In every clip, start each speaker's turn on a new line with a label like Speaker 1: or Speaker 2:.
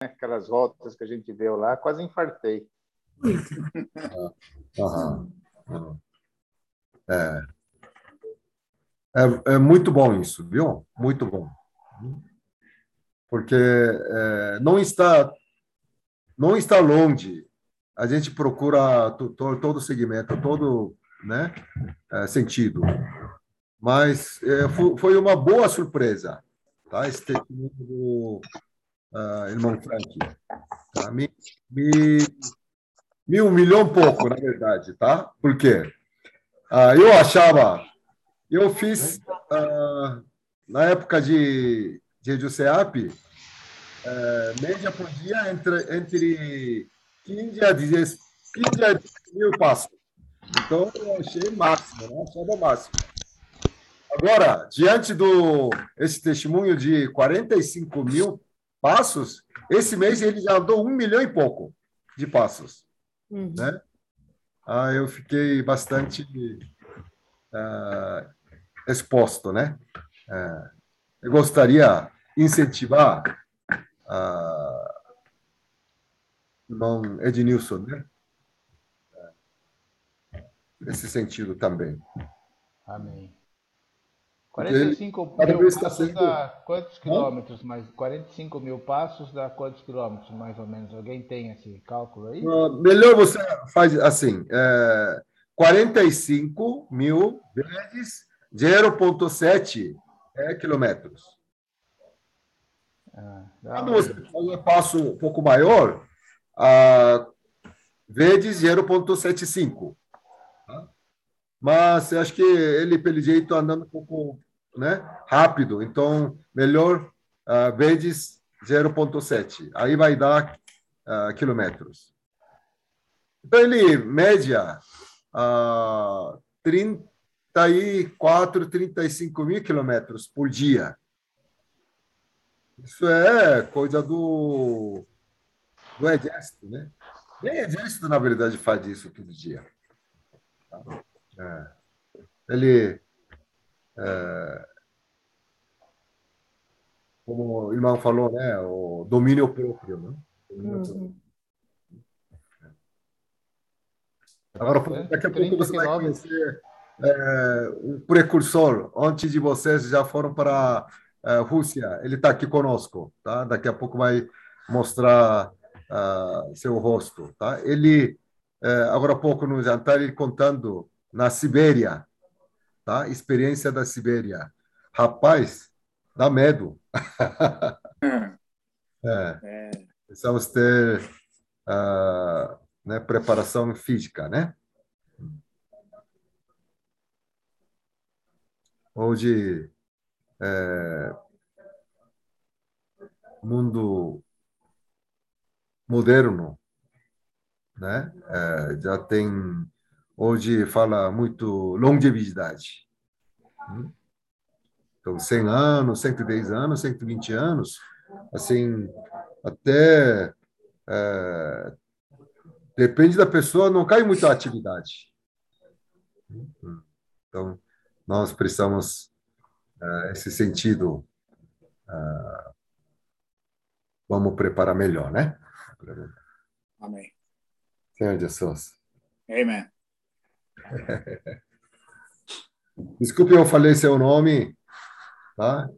Speaker 1: aquelas voltas que a gente deu lá, quase infartei.
Speaker 2: É. É, é muito bom isso, viu? Muito bom. Porque é, não está não está longe. A gente procura to, to, todo segmento, todo né, é, sentido. Mas é, foi, uma boa surpresa, tá? Esse do uh, irmão Frank. Tá? Me, me, me humilhou um pouco, na verdade, tá? Por quê? Uh, eu achava, eu fiz uh, na época de, de Juseap, uh, média por dia entre, entre 15 a 10, 15 a 10 mil passos. Então, eu achei máximo, né? Achava máximo. Agora, diante do esse testemunho de 45 mil passos, esse mês ele já andou um milhão e pouco de passos. Uhum. Né? Ah, eu fiquei bastante uh, exposto, né? Uh, eu gostaria de incentivar uh, não Ednilson, né? Nesse sentido também.
Speaker 1: Amém. 45 mil passos sendo... dá quantos quilômetros? Mais 45 mil passos dá quantos quilômetros, mais ou menos? Alguém tem esse cálculo aí?
Speaker 2: Uh, melhor você faz assim: é, 45 mil vezes 0,7 é, quilômetros. Ah, Quando você faz um passo um pouco maior, uh, vezes 0,75. Tá? Mas eu acho que ele, pelo jeito, andando um pouco né, rápido. Então, melhor uh, vezes 0,7. Aí vai dar uh, quilômetros. Então, ele média uh, 34, 35 mil quilômetros por dia. Isso é coisa do, do exército, né? Nem exército, na verdade, faz isso todo dia. É. Ele é, como o irmão falou, né, o domínio próprio, né? Domínio uhum. Agora, daqui a pouco você vai conhecer é, o precursor. Antes de vocês já foram para a é, Rússia. Ele está aqui conosco, tá? Daqui a pouco vai mostrar uh, seu rosto, tá? Ele, é, agora há pouco no jantar, ele contando na Sibéria, tá? Experiência da Sibéria. Rapaz, dá medo. é. é. Precisamos ter uh, né, preparação física, né? Hoje, é, mundo moderno, né? É, já tem Hoje fala muito longevidade. Então, 100 anos, 110 anos, 120 anos, assim, até. É, depende da pessoa, não cai muito a atividade. Então, nós precisamos, é, esse sentido, é, vamos preparar melhor, né?
Speaker 3: Amém.
Speaker 2: Senhor Jesus.
Speaker 3: Amém.
Speaker 2: Desculpe, eu falei seu nome, tá?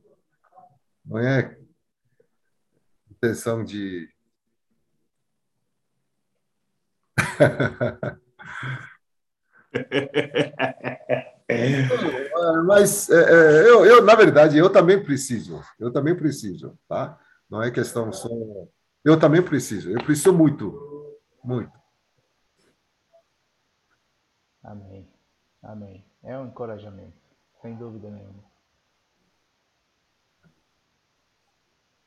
Speaker 2: Não é intenção de. Mas é, é, eu, eu, na verdade, eu também preciso. Eu também preciso, tá? Não é questão só. Eu também preciso. Eu preciso muito, muito.
Speaker 1: Amém. Amém. É um encorajamento, sem dúvida nenhuma.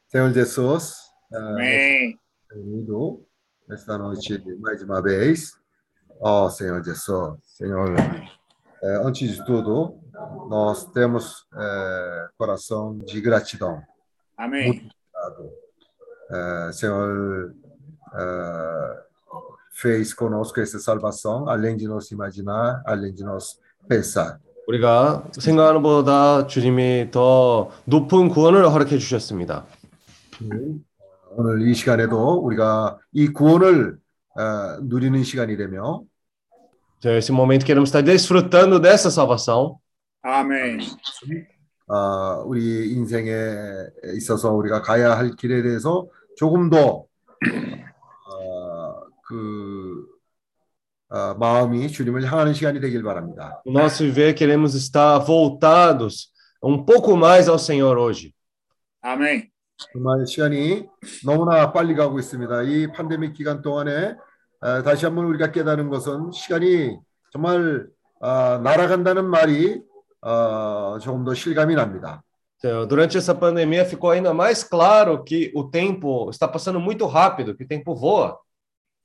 Speaker 2: Senhor Jesus,
Speaker 3: Amém.
Speaker 2: Bem-vindo nesta noite mais uma vez. Ó oh, Senhor Jesus, Senhor, é, antes de tudo, nós temos é, coração de gratidão.
Speaker 3: Amém. Muito obrigado.
Speaker 2: É, Senhor, é, fez conosco essa salvação, além de nós imaginar, além de nós pensar.
Speaker 4: 우리가 생각하는 것보다 주님이 더 높은 구원을 허락해 주셨습니다.
Speaker 2: 오늘 이 시간에도 우리가 이 구원을 어, 누리는 시간이 되며
Speaker 4: Então, esse momento queremos estar desfrutando dessa salvação.
Speaker 3: Amém.
Speaker 2: 어, 우리 인생에 있어서 우리가 가야 할 길에 대해서 조금 더 마음이 주님을 향하는 시간이 되길 바랍니다.
Speaker 4: No nosso viver, queremos estar voltados um pouco mais ao Senhor hoje.
Speaker 3: Amém.
Speaker 2: 정말 시간이 너무나 빨리 가고 있습니다. 이 팬데믹 기간 동안에 어, 다시 한번 우리가 깨닫는 것은 시간이 정말 어, 날아간다는 말이 어, 조금 더 실감이 납니다.
Speaker 4: Então, durante essa pandemia, ficou ainda mais claro que o tempo está passando muito rápido, que o tempo voa.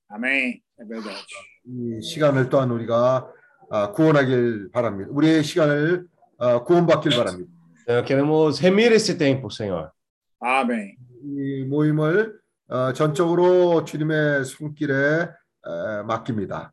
Speaker 3: Amém. É verdade.
Speaker 2: 이 시간을 또한 우리가 아, 구원하길 바랍니다. 우리의 시간을 아, 구원받길 바랍니다.
Speaker 4: Então, queremos remir esse tempo, Senhor.
Speaker 3: Amém.
Speaker 2: 이 모임을 어, 전적으로 주님의 손길에 에, 맡깁니다.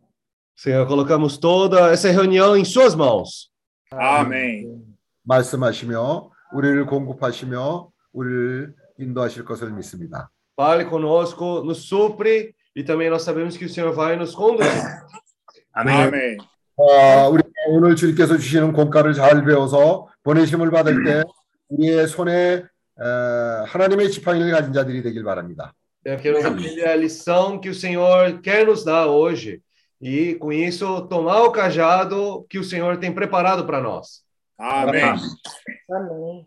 Speaker 4: Senhor, colocamos toda essa reunião em Suas mãos.
Speaker 3: Amém.
Speaker 2: 말씀하시며 우리를 공급하시며 우리를 인도하실 것을 믿습니다.
Speaker 4: Fale conosco, nos supre e também nós sabemos que o Senhor vai nos conduzir.
Speaker 5: Amém.
Speaker 3: Amém.
Speaker 2: 아, 우리 오늘 주님께서 주시는 공과를 잘 배워서 보내심을 받을 때 우리의 손에 에, 하나님의 지팡이를 가진 자들이 되길 바랍니다.
Speaker 4: Eu quero aprender a lição que o Senhor quer nos dar hoje e, com isso, tomar o cajado que o Senhor tem preparado para nós.
Speaker 3: Amém.
Speaker 6: Amém.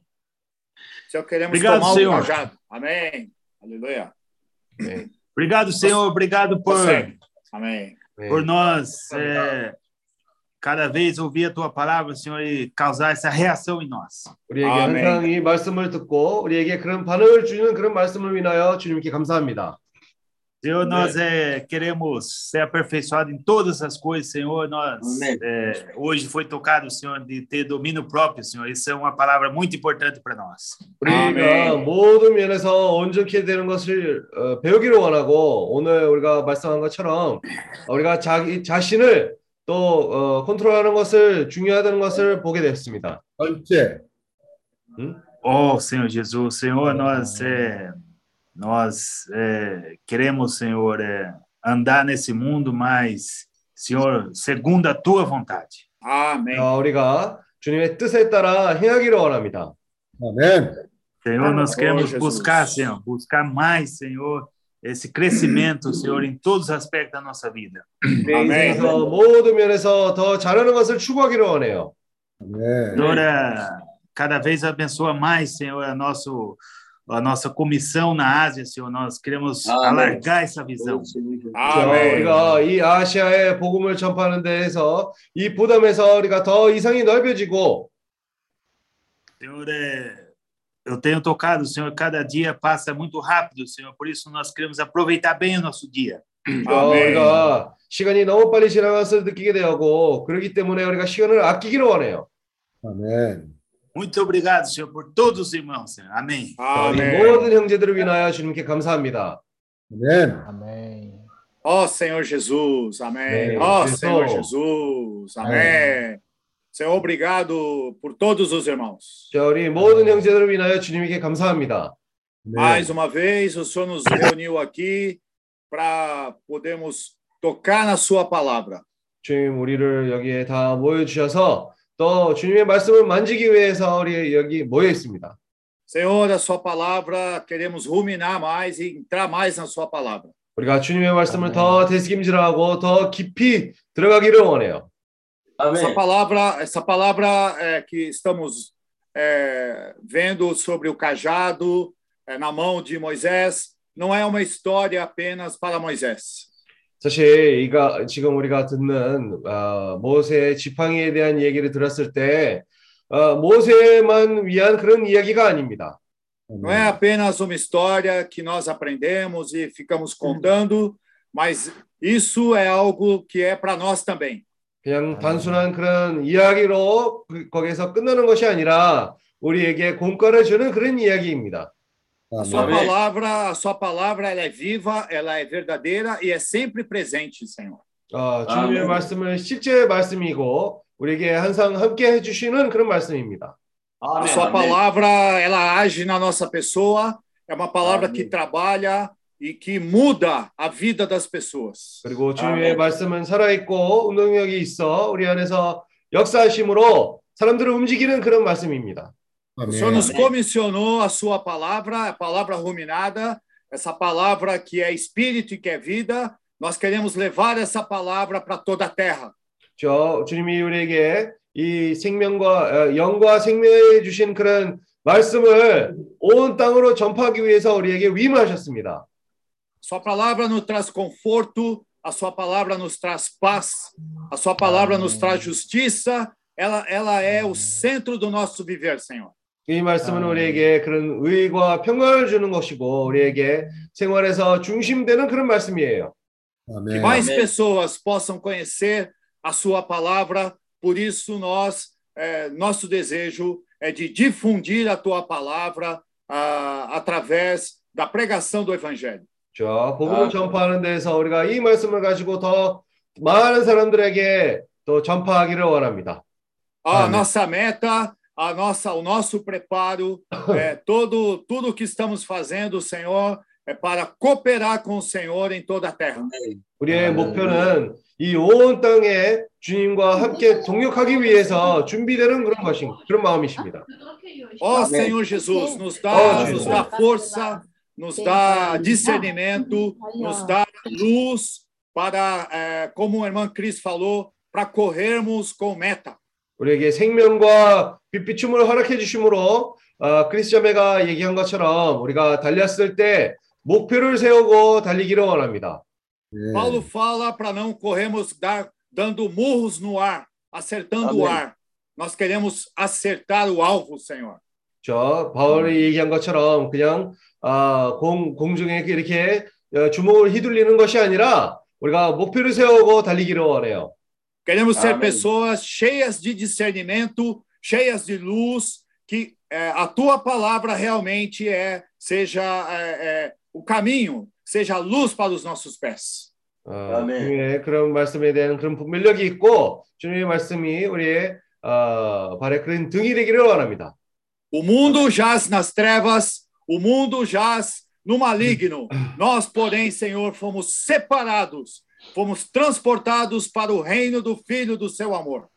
Speaker 3: Senhor, queremos
Speaker 5: Obrigado,
Speaker 3: tomar
Speaker 5: Senhor.
Speaker 3: o cajado. Amém. Aleluia.
Speaker 4: Amém.
Speaker 5: Obrigado, Senhor. Obrigado por,
Speaker 3: Você. Amém.
Speaker 5: por nós é, cada vez ouvir a tua palavra, Senhor, e causar essa reação em nós.
Speaker 4: 우리에게
Speaker 3: 아멘.
Speaker 4: 항상 이 말씀을 듣고 우리에게 그런 반응을 주는 그런 말씀을 인하여 주님께 감사합니다.
Speaker 5: Senhor, nós é, queremos ser aperfeiçoados em todas as coisas, Senhor. Nós
Speaker 6: Amém.
Speaker 5: é, hoje foi tocado, Senhor, de ter domínio próprio, Senhor. Isso é uma palavra muito importante para nós.
Speaker 4: 우리가
Speaker 3: 아멘.
Speaker 4: 모든 면에서 온전케 되는 것을 어, 배우기를 원하고 오늘 우리가 말씀한 것처럼 우리가 자기 자신을 또 어, 컨트롤하는 것을 중요하다는 것을 보게 됐습니다.
Speaker 2: 번째,
Speaker 5: Oh, Senhor Jesus, Senhor, nós é, nós é, queremos, Senhor, é, andar nesse mundo, mas, Senhor, segundo a tua vontade.
Speaker 3: Amém.
Speaker 4: 자, 우리가 주님의 뜻에 따라 행하기를 원합니다.
Speaker 2: 아멘.
Speaker 5: Senhor, nós
Speaker 3: Oh,
Speaker 5: queremos
Speaker 3: Jesus.
Speaker 5: buscar, Senhor, buscar mais, Senhor, esse crescimento, Senhor, em todos os aspectos da nossa vida.
Speaker 3: 아멘.
Speaker 4: 그래서 모든 면에서 더 잘하는 것을 추구하기를 원해요.
Speaker 2: 아멘.
Speaker 5: Senhor, é, cada vez abençoa mais, Senhor, a, nosso, a nossa comissão na Ásia, Senhor. Nós queremos
Speaker 6: Amém.
Speaker 5: alargar essa visão.
Speaker 4: 자,
Speaker 3: Amém.
Speaker 4: 우리가 이 아시아의 복음을 전파하는 데에서 이 부담에서 우리가 더 이상이 넓어지고
Speaker 5: Senhor, é, eu tenho tocado, Senhor, cada dia passa muito rápido, Senhor, por isso nós queremos aproveitar bem o nosso dia.
Speaker 4: 어,
Speaker 3: 아멘.
Speaker 4: 우리가 시간이 너무 빨리 지나간 것을 느끼게 되고 그렇기 때문에 우리가 시간을 아끼기를 원해요.
Speaker 2: 아멘.
Speaker 5: Muito obrigado, Senhor, por todos os irmãos, Senhor. Amém.
Speaker 4: 자, 우리
Speaker 3: Amém.
Speaker 4: 모든 형제들을 위하여 주님께 감사합니다.
Speaker 2: 아멘.
Speaker 1: Amém.
Speaker 3: Ó Senhor Jesus, amém.
Speaker 4: Amém.
Speaker 3: Ó
Speaker 4: Jesus.
Speaker 3: Senhor Jesus, amém. Senhor, obrigado por todos os irmãos.
Speaker 4: 자, 우리 모든 형제들을 위하여 주님께 감사합니다.
Speaker 3: Mais uma vez, o Senhor nos reuniu aqui para podermos tocar na Sua palavra.
Speaker 4: 주님 우리를 여기에 다 모여 주셔서 또 주님의 말씀을 만지기 위해서 우리 여기 모여 있습니다.
Speaker 3: Senhor, a Sua palavra, queremos ruminar mais e entrar mais na Sua palavra.
Speaker 4: 우리가 주님의 말씀을
Speaker 1: 아멘.
Speaker 4: 더 되새김질하고 더 깊이 들어가기를 원해요.
Speaker 3: Essa palavra, essa palavra é, que estamos é, vendo sobre o cajado é, na mão de Moisés não é uma história apenas para Moisés.
Speaker 4: 사실 이가 지금 우리가 듣는 어, 모세의 지팡이에 대한 얘기를 들었을 때 어, 모세만 위한 그런 이야기가 아닙니다.
Speaker 3: Não é apenas uma história que nós aprendemos e ficamos contando, mas isso é algo que é para nós também.
Speaker 4: 그냥 단순한 그런 이야기로 그- 거기서 끝나는 것이 아니라 우리에게 공과를 주는 그런 이야기입니다.
Speaker 3: A sua
Speaker 2: 아멘.
Speaker 3: palavra, a sua palavra, ela é viva, ela é verdadeira e é sempre presente, Senhor.
Speaker 4: 어, 주님의
Speaker 6: 아멘.
Speaker 4: 말씀은 실제 말씀이고 우리에게 항상 함께 해주시는 그런 말씀입니다.
Speaker 3: A sua palavra, ela age na nossa pessoa é uma palavra
Speaker 1: Amém.
Speaker 3: que trabalha e que muda a vida das pessoas.
Speaker 4: 그리고 주님의 말씀은 살아있고 운동력이 있어 우리 안에서 역사하심으로 사람들을 움직이는 그런 말씀입니다.
Speaker 3: O Senhor nos
Speaker 2: 아멘.
Speaker 3: comissionou a sua palavra, a palavra ruminada, essa palavra que é espírito e que é vida. Nós queremos levar essa palavra para toda a terra.
Speaker 4: 저 주님이 우리에게 이 생명과 어, 영과 생명해 주신 그런 말씀을 온 땅으로 전파하기 위해서 우리에게 위임하셨습니다.
Speaker 3: Sua palavra nos traz conforto, a sua palavra nos traz paz, a sua palavra nos traz justiça. Ela, ela é o centro do nosso viver, Senhor.
Speaker 4: 이 말씀은
Speaker 1: 아멘.
Speaker 4: 우리에게 그런 의와 평강을 주는 것이고 우리에게 생활에서 중심되는 그런 말씀이에요.
Speaker 3: Que
Speaker 2: 아멘.
Speaker 3: mais pessoas possam conhecer a sua palavra. Por isso, nós, eh, nosso desejo é de difundir a tua palavra ah, através da pregação do Evangelho.
Speaker 4: 자, 복음을
Speaker 6: 아.
Speaker 4: 전파하는 데서 우리가 이 말씀을 가지고 더 많은 사람들에게 또 전파하기를 원합니다.
Speaker 3: A nossa meta, a nossa, o nosso preparo, é, todo, tudo que estamos fazendo, Senhor, é para cooperar com o Senhor em toda a terra.
Speaker 4: 우리의
Speaker 2: 아멘.
Speaker 4: 목표는 이 온 땅에 주님과 함께 동역하기 위해서 준비되는 그런 것인 그런 마음이십니다.
Speaker 3: Ó
Speaker 6: Amém.
Speaker 3: Senhor Jesus, nos
Speaker 4: Ó,
Speaker 3: dá,
Speaker 4: Jesus.
Speaker 3: nos dá força, nos dá discernimento, nos dá luz para, é, como a irmã Cris falou, para corrermos com meta.
Speaker 4: 우리에게 생명과 빛비춤을 허락해 주심으로 어, 크리스자매가 얘기한 것처럼 우리가 달렸을 때 목표를 세우고 달리기를 원합니다.
Speaker 2: 예.
Speaker 3: Paulo fala para não corrermos dar, dando murros no ar, acertando o ar. Nós queremos acertar o alvo, Senhor.
Speaker 4: 저 바울이 얘기한 것처럼 그냥 아, 공, 공중에 이렇게 어, 주먹을 휘둘리는 것이 아니라 우리가 목표를 세우고 달리기를 원해요.
Speaker 3: Queremos ser
Speaker 6: Amém.
Speaker 3: pessoas cheias de discernimento, cheias de luz, que é, a tua palavra realmente é seja é, é, o caminho, seja a luz para os nossos pés.
Speaker 4: 어,
Speaker 6: 아멘.
Speaker 4: 주님의 그런 말씀에 대한 그런 분별력이 있고 주님의 말씀이 우리의 어, 발에 그런 등이 되기를 원합니다.
Speaker 3: O mundo jaz nas trevas, o mundo jaz no maligno. Nós, porém, Senhor, fomos separados, fomos transportados para o reino do Filho do seu amor.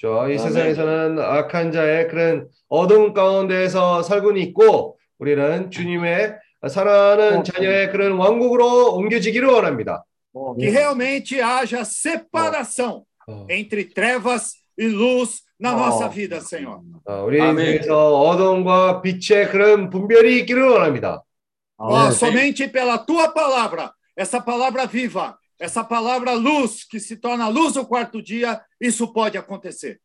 Speaker 4: 저, 이
Speaker 6: 아멘.
Speaker 4: 세상에서는 악한 자의 그런 어두운 가운데에서 살고 있고 우리는 주님의 사랑하는 자녀의 그런 왕국으로 옮겨지기를 원합니다.
Speaker 3: Que realmente haja separação
Speaker 4: 어,
Speaker 3: entre trevas e luz na
Speaker 4: Oh.
Speaker 3: nossa vida, Senhor.
Speaker 4: 어, 우리
Speaker 6: 아멘.
Speaker 4: 중에서 어둠과 빛의 그런 분별이 있기를 원합니다.
Speaker 3: Ó,
Speaker 2: Amém.
Speaker 3: somente pela tua palavra, essa palavra viva, essa palavra luz que se torna luz no quarto dia, isso pode acontecer.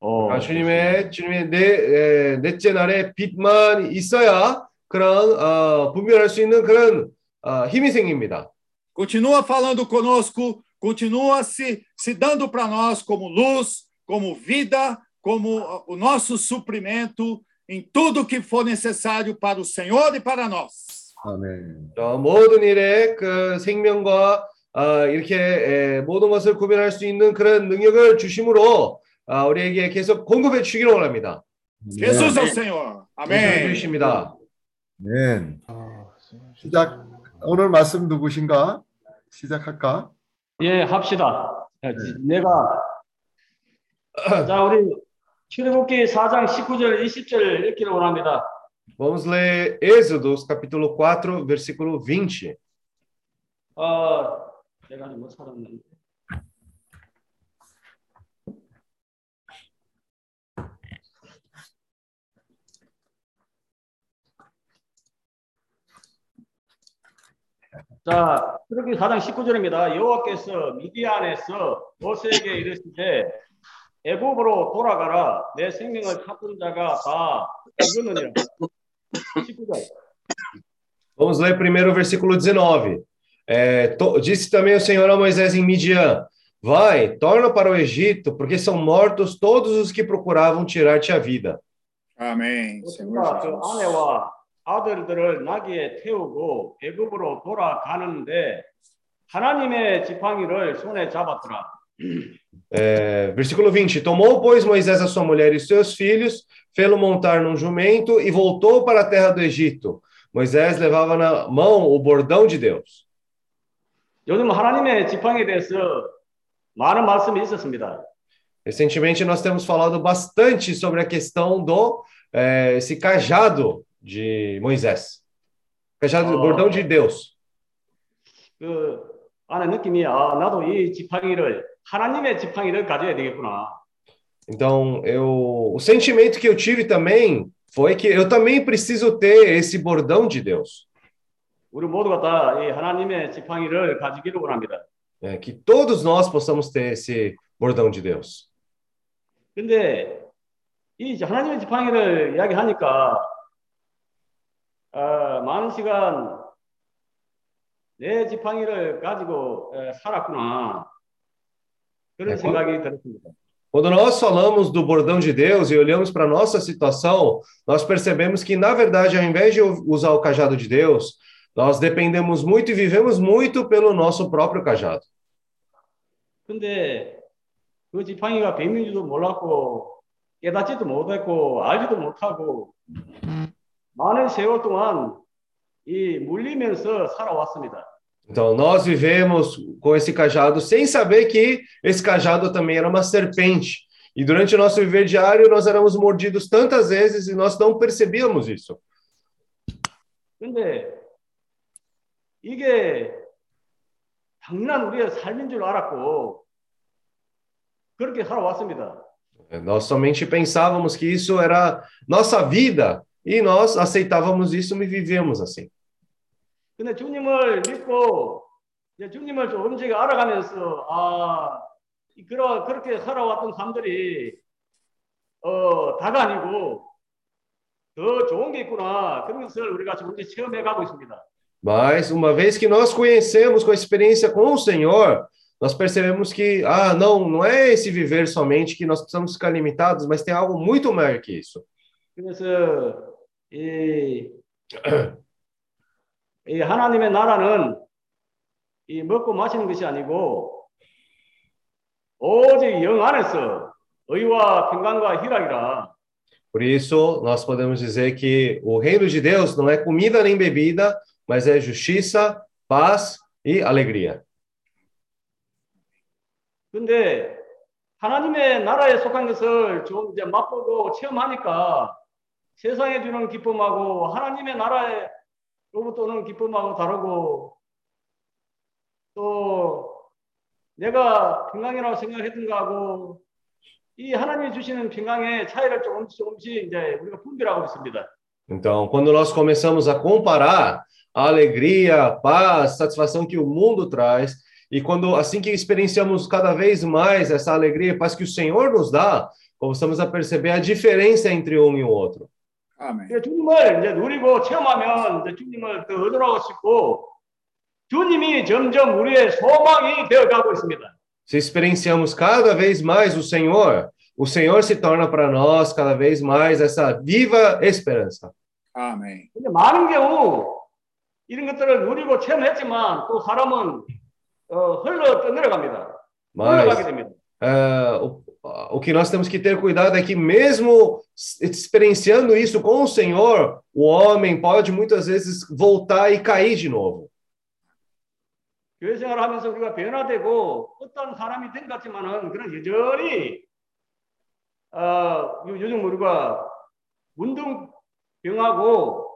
Speaker 4: 아, 주님의 주님의 내 에, 넷째 날에 빛만 있어야 그런 어, 분별할 수 있는 그런 어, 힘이 생깁니다.
Speaker 3: Continua falando conosco, continua se, se dando para nós como luz, como vida, como o nosso suprimento em tudo que for necessário para o Senhor e para nós.
Speaker 2: 아멘.
Speaker 4: 저 모든 일에 그 생명과 아, 이렇게 에, 모든 것을 구별할 수 있는 그런 능력을 주심으로 아, 우리에게 계속 공급해 주시기를 원합니다. 예수님
Speaker 3: Amém.
Speaker 4: 주십니다.
Speaker 2: 아멘.
Speaker 1: Oh, Senhor Jesus.
Speaker 2: 시작. 오늘 말씀 누구신가? 시작할까?
Speaker 7: 예, 합시다. 야, 내가 자 우리 출애굽기 4장 19절 20절 읽기를 원합니다.
Speaker 4: Vamos ler Êxodos capítulo 4, versículo 20.
Speaker 7: 어, 내가 못 찾았는데. 자, 출애굽기 4장 19절입니다. 여호와께서 미디안에서 모세에게 이르시되 애굽으로 돌아가라. 내 생명을 찾은 자가 다 죽었느니라. 19절.
Speaker 4: Vamos ler primeiro o versículo 19. É, to- disse também o Senhor a Moisés em Midian: Vai, torna para o Egito, porque são mortos todos os que procuravam tirar-te a vida.
Speaker 3: Amém. Senhor
Speaker 7: 모세가 그
Speaker 3: Jesus.
Speaker 7: 아내와 아들들을 나귀에 태우고 애굽으로 돌아가는데 하나님의 지팡이를 손에 잡았더라.
Speaker 4: É, versículo 20: Tomou, pois, Moisés a sua mulher e seus filhos, fê-lo montar num jumento e voltou para a terra do Egito. Moisés levava na mão o bordão de Deus.
Speaker 7: 요즘 하나님의 지팡이에 대해서 많은 말씀이 있었습니다.
Speaker 4: Recentemente nós temos falado bastante sobre a questão do eh, esse cajado de Moisés, cajado,
Speaker 7: Oh.
Speaker 4: bordão de Deus.
Speaker 7: 그 안에 느낌이 아 나도 이 지팡이를 하나님의 지팡이를 가져야 되겠구나.
Speaker 4: Então eu, o sentimento que eu tive também foi que eu também preciso ter esse bordão de Deus,
Speaker 7: 우리 모두가 다 이 하나님의 지팡이를 가지기를 원합니다.
Speaker 4: né? que todos nós possamos ter esse bordão de Deus.
Speaker 7: 근데 이 하나님의 지팡이를 이야기하니까 어, 많은 시간 내 지팡이를 가지고 에, 살았구나 그런
Speaker 4: 네,
Speaker 7: 생각이 들었습니다.
Speaker 4: Quando nós falamos do bordão de Deus e olhamos para a nossa situação, nós percebemos que, na verdade, ao invés de usar o cajado de Deus, nós dependemos muito e vivemos muito pelo nosso próprio cajado.
Speaker 7: 근데 그 지팡이가 뱀인지도 몰랐고 깨닫지도 못했고 알지도 못하고 많은 세월 동안 이 물리면서 살아왔습니다.
Speaker 4: Então, nós vivemos com esse cajado sem saber que esse cajado também era uma serpente. E durante o nosso viver diário, nós éramos mordidos tantas vezes e nós não percebíamos isso.
Speaker 7: 근데 이게 당연한 우리의 삶인 줄 알았고 그렇게 살아왔습니다.
Speaker 4: Nós somente pensávamos que isso era nossa vida e nós aceitávamos isso e vivíamos assim.
Speaker 7: 근데 주님을 믿고 이제 주님을 조금씩 알아가면서 아 이- 그러 그렇게 살아왔던 삶들이 어 다가 아니고 더 좋은 게 있구나 그런 것을 우리가 조금씩 체험해 가고 있습니다.
Speaker 4: Mas uma vez que nós conhecemos com a experiência com o Senhor, nós percebemos que, ah, não, não é esse viver somente que nós precisamos ficar limitados, mas tem algo muito maior que isso.
Speaker 7: 그래서 이, 이 하나님의 나라는 이 먹고 마시는 것이 아니고 오직 영 안에서 의와 평강과 희락이라
Speaker 4: Por isso, nós podemos dizer que o reino de Deus não é comida nem bebida, mas é justiça, paz e alegria.
Speaker 7: 근데 하나님의 나라에 속한 것을 좀 이제 맛보고 체험하니까 세상에 주는 기쁨하고 하나님의 나라로부터 오는 기쁨하고 다르고 또 내가 평강이라고 생각했던 거하고 이 하나님이 주시는 평강의 차이를 조금씩 조금씩 이제 우리가 분별하고 있습니다.
Speaker 4: Então, quando nós começamos a comparar a alegria, a paz, satisfação que o mundo traz, e quando assim que experienciamos cada vez mais essa alegria e paz que o Senhor nos dá, começamos a perceber a diferença entre um e o outro.
Speaker 3: 아멘.
Speaker 7: 이제 주님을 이제 누리고 체험하면 이제 주님을 더 의존하고 싶고 주님이 점점 우리의 소망이 되어가고 있습니다.
Speaker 4: Se experienciamos cada vez mais o Senhor, o Senhor se torna para nós cada vez mais essa viva esperança.
Speaker 3: 아멘.
Speaker 7: 근데 많은 경우 이런 것들을 누리고 체험했지만 또 사람은 어, 흘러 떠내려갑니다. 흘러가게 됩니다.
Speaker 4: é, o, que nós temos que ter cuidado é que, mesmo experienciando isso com o Senhor, o homem pode muitas vezes voltar e cair de novo.
Speaker 7: 교회 생활하면서 우리가 변화되고 어떤 사람이 된것 같지만은 그런 여전히 어, 요- 요즘 우리가 문둥병하고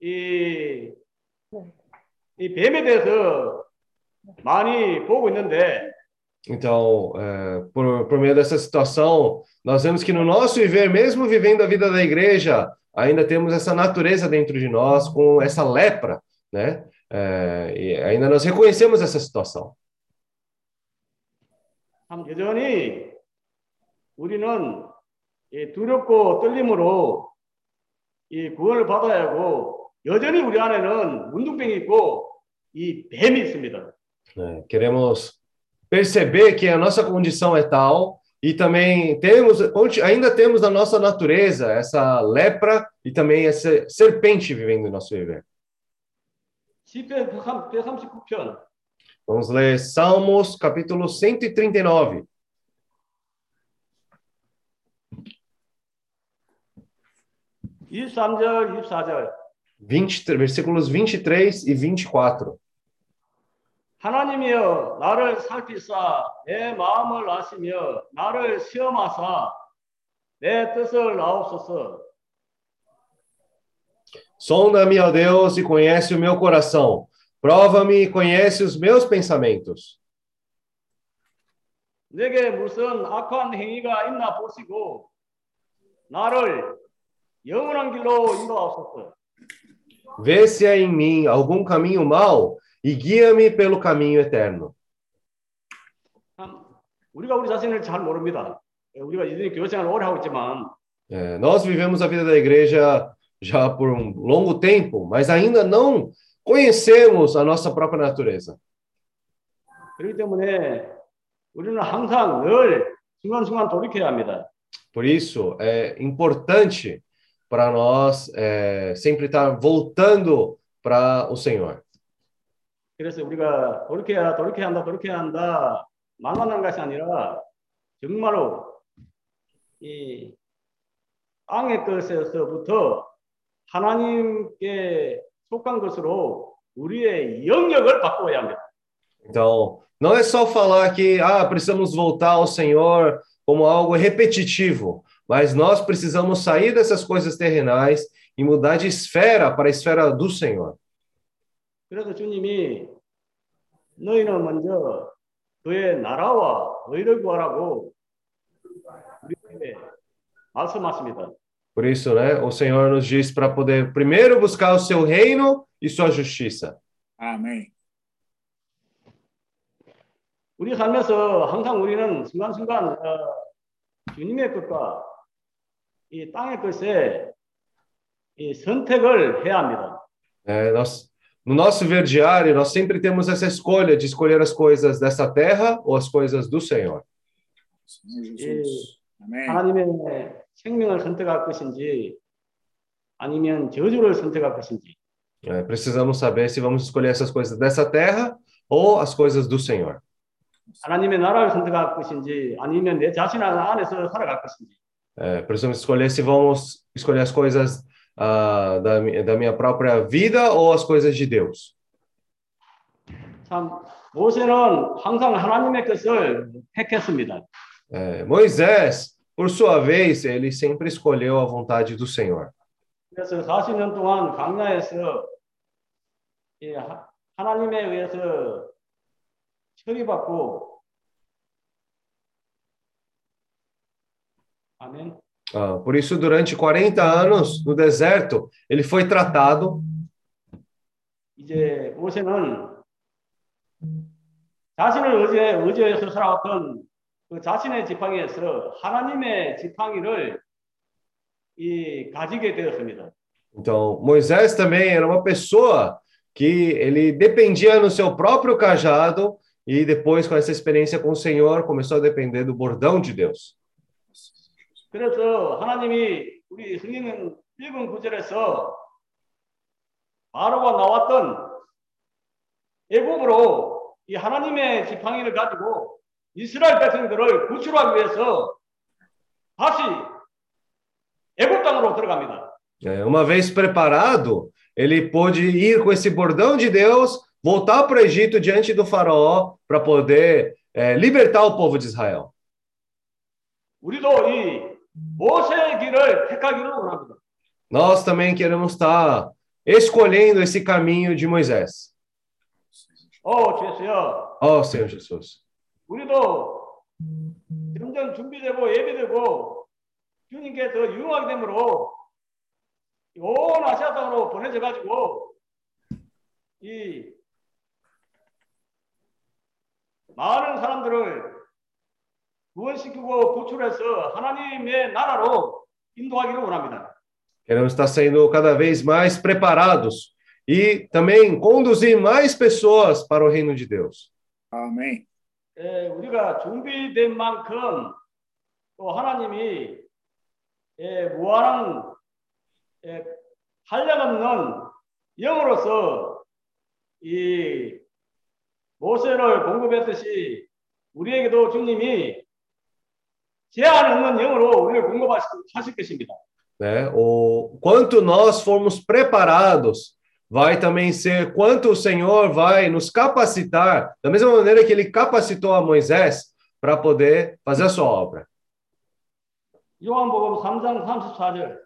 Speaker 7: 이, 이 뱀에 대해서 많이 보고 있는데
Speaker 4: Então, é, por, por meio dessa situação, nós vemos que no nosso viver, mesmo vivendo a vida da igreja, ainda temos essa natureza dentro de nós, com essa lepra, né? É, e ainda nós reconhecemos essa situação.
Speaker 7: 참 여전히 우리는 이 두렵고 떨림으로 이 구원을 받아야 하고 여전히 우리 안에는 문둥병이 있고 e
Speaker 4: é, queremos perceber que a nossa condição é tal e também temos ainda temos na nossa natureza essa lepra e também essa serpente vivendo no nosso viver. Vamos ler Salmos capítulo 139. Versículos 23 e 24.
Speaker 7: 하나님이여 나를 살피사 내 마음을 아시며 나를 시험하사 내 뜻을 아옵소서.
Speaker 4: Sonda-me, ó Deus, e conhece o meu coração. Prova-me e conhece os meus pensamentos.
Speaker 7: 내게 무슨 악한 행위가 있나 보시고 나를 영원한 길로 인도하옵소서.
Speaker 4: Vê se há em mim algum caminho mau e guia-me pelo caminho eterno. É, nós vivemos a vida da igreja já por um longo tempo, mas ainda não conhecemos a nossa própria natureza. Por isso, é importante para nós é, sempre estar voltando para o Senhor.
Speaker 7: 그래서 우리가 돌이켜야 돌이켜야 한다 돌이켜야 한다 말만 것이 아니라 정말로 이 땅의 것에서부터 하나님께 속한 것으로 우리의 영역을 바꿔야 합니다.
Speaker 4: Então, não é só falar que ah, precisamos voltar ao Senhor como algo repetitivo, mas nós precisamos sair dessas coisas terrenais e mudar de esfera para a esfera do Senhor.
Speaker 7: 그래서 주님이 너희는 먼저 그의 나라와 의를 구하라고 우리에게 말씀하십니다.
Speaker 4: Por isso, né, o Senhor nos diz para poder primeiro buscar o seu reino e sua justiça.
Speaker 3: 아멘.
Speaker 7: 우리 삶에서 항상 우리는 순간순간 어, 주님의 것과 이 땅의 것에 이 선택을 해야 합니다.
Speaker 4: É, nós, no nosso ver diário, nós sempre temos essa escolha de escolher as coisas dessa terra ou as coisas do Senhor.
Speaker 3: Senhor Jesus. 아멘.
Speaker 7: 하나님의 생명을 선택할 것인지 아니면 저주를 선택할 것인지
Speaker 4: É, precisamos saber se vamos escolher essas coisas dessa terra ou as coisas do Senhor.
Speaker 7: 하나님의 나라를 선택할 것인지 아니면 내 자신 안에서 살아갈 것인지
Speaker 4: É, precisamos escolher se vamos escolher as coisas ah, da, mi- da minha própria vida ou as coisas de Deus.
Speaker 7: 참 모세는 항상 하나님의 것을 택했습니다.
Speaker 4: É, Moisés, por sua vez, ele sempre escolheu a vontade do Senhor.
Speaker 7: 그래서 40년 동안 광야에서 이 하- 하나님에 의해서 처리받고 아멘.
Speaker 4: Ah, por isso, durante 40 anos no deserto, ele foi tratado.
Speaker 7: 이제 모세는 자신을 의지해 의지해서 살아왔던 그 자신의 지팡이에서 하나님의 지팡이를 이 가지게 되었습니다.
Speaker 4: Então, Moisés também era uma pessoa que ele dependia no seu próprio cajado e depois, com essa experiência com o Senhor, começou a depender do bordão de Deus.
Speaker 7: 그래서 하나님이 우리 성경 1번 구절에서 바로가 나왔던 애굽으로 이 하나님의 지팡이를 가지고 이스라엘 백성들을 구출하기 위해서 다시 애굽 땅으로 들어갑니다.
Speaker 4: É, uma vez preparado, ele pôde ir com esse bordão de Deus, voltar para o Egito diante do faraó para poder é, libertar o povo de Israel.
Speaker 7: 우리도 이 모세의 길을 택하기를 원합니다.
Speaker 4: Nós também queremos estar escolhendo esse caminho de Moisés.
Speaker 7: 어, 주여,
Speaker 4: Ó Senhor Jesus.
Speaker 7: 우리도 점점 준비되고 예비되고 주님께 더 유용하게 되므로 온 아시아 땅으로 보내져 가지고 이 많은 사람들을 구원시키고 구출해서 하나님의 나라로 인도하기를 원합니다.
Speaker 4: Queremos estar sendo cada vez mais preparados e também conduzir mais pessoas para o reino de Deus.
Speaker 3: 아멘.
Speaker 7: 예, 우리가 준비된 만큼 또 하나님이 예, 무한한 예, 한량없는 영으로서 이 모세를 공급했듯이 우리에게도 주님이 제한 없는 영으로 우리를 공급하실 것입니다.
Speaker 4: né? O quanto nós formos preparados vai também ser quanto o Senhor vai nos capacitar, da mesma maneira que ele capacitou a Moisés para poder fazer a sua obra.
Speaker 7: 요한복음 3장 34절.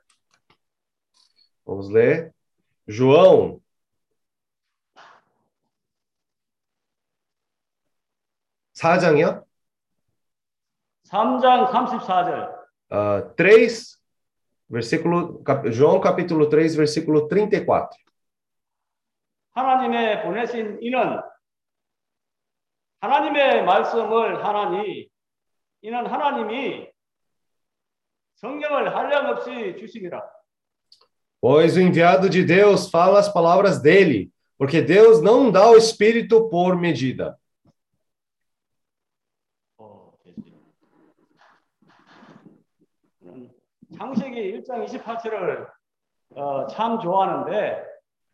Speaker 4: Vamos ler. João. 사장이요?
Speaker 7: 3장 34절.
Speaker 4: Uh, 3, versículo, cap, João capítulo 3, versículo 34.
Speaker 7: 하나님의 보내신 이는 하나님의 말씀을 하나니 이는 하나님이 성경을 한량없이 주시기라.
Speaker 4: Pois o enviado de Deus fala as palavras dele, porque Deus não dá o Espírito por medida.
Speaker 7: 창세기 1장 28절을 어, 참 좋아하는데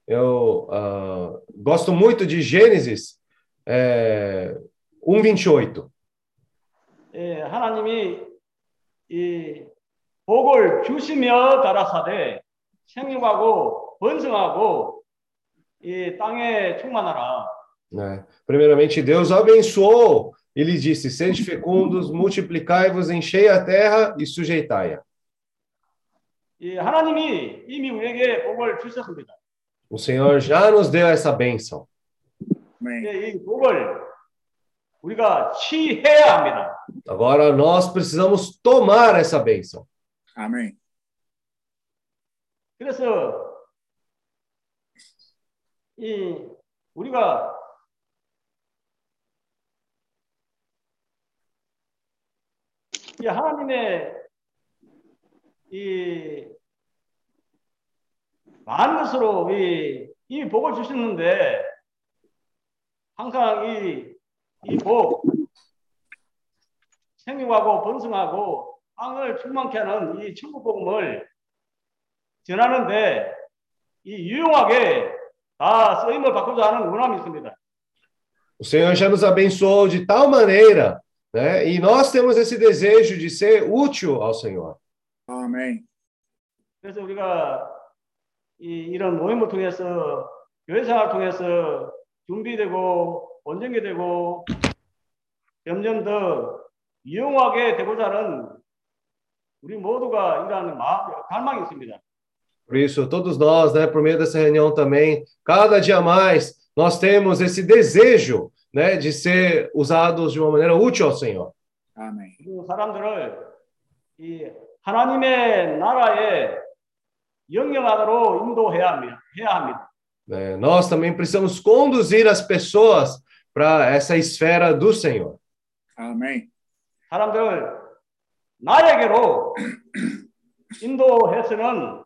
Speaker 4: Eu uh, gosto muito de Gênesis é, 1:28.
Speaker 7: 예, 하나님이 이 복을 주시며 가라사대 생육하고 번성하고 이 땅에 충만하라.
Speaker 4: Né? Primeiramente, Deus abençoou e lhe disse: Sede fecundos, multiplicai-vos, enchei a terra e sujeitai-a.
Speaker 7: 이 하나님이 이미 우리에게 복을 주셨습니다.
Speaker 4: O Senhor já nos deu essa bênção.
Speaker 3: Amém.
Speaker 7: 예, 이 복을 우리가 취해야 합니다.
Speaker 4: Agora nós precisamos tomar essa bênção.
Speaker 3: Amém.
Speaker 7: 그래서 이 우리가 이 하나님의 이 많은 것으로 이, 이 복을 주셨는데 항상 이, 이 복, 생육하고 번성하고 땅을 충만케 하는 이 천국 복음을 전하는데 이 유용하게 다 쓰임을 바꾸자 하는 원함이 있습니다.
Speaker 4: O Senhor já nos abençoou de tal maneira, né? E nós temos esse desejo de ser útil ao Senhor.
Speaker 3: Amém.
Speaker 7: 그래서 우리가 이, 이런 모임을 통해서 교회 생활을 통해서 준비되고 온전히되고 점점 더 유용하게 되고자 하는 우리 모두가 이러한 마음, 갈망이 있습니다.
Speaker 4: Por isso, todos nós, né, por meio dessa reunião também, cada dia mais, nós temos esse desejo, né, de ser usados de uma maneira útil ao Senhor.
Speaker 3: Amém.
Speaker 7: 그 사람들을 이 하나님의 나라의 영영 안으로 인도해야 합니다. 해야 합니다.
Speaker 4: né? Nós também precisamos conduzir as pessoas para essa esfera do Senhor.
Speaker 3: Amém.
Speaker 7: 사람들 나에게로 인도해서는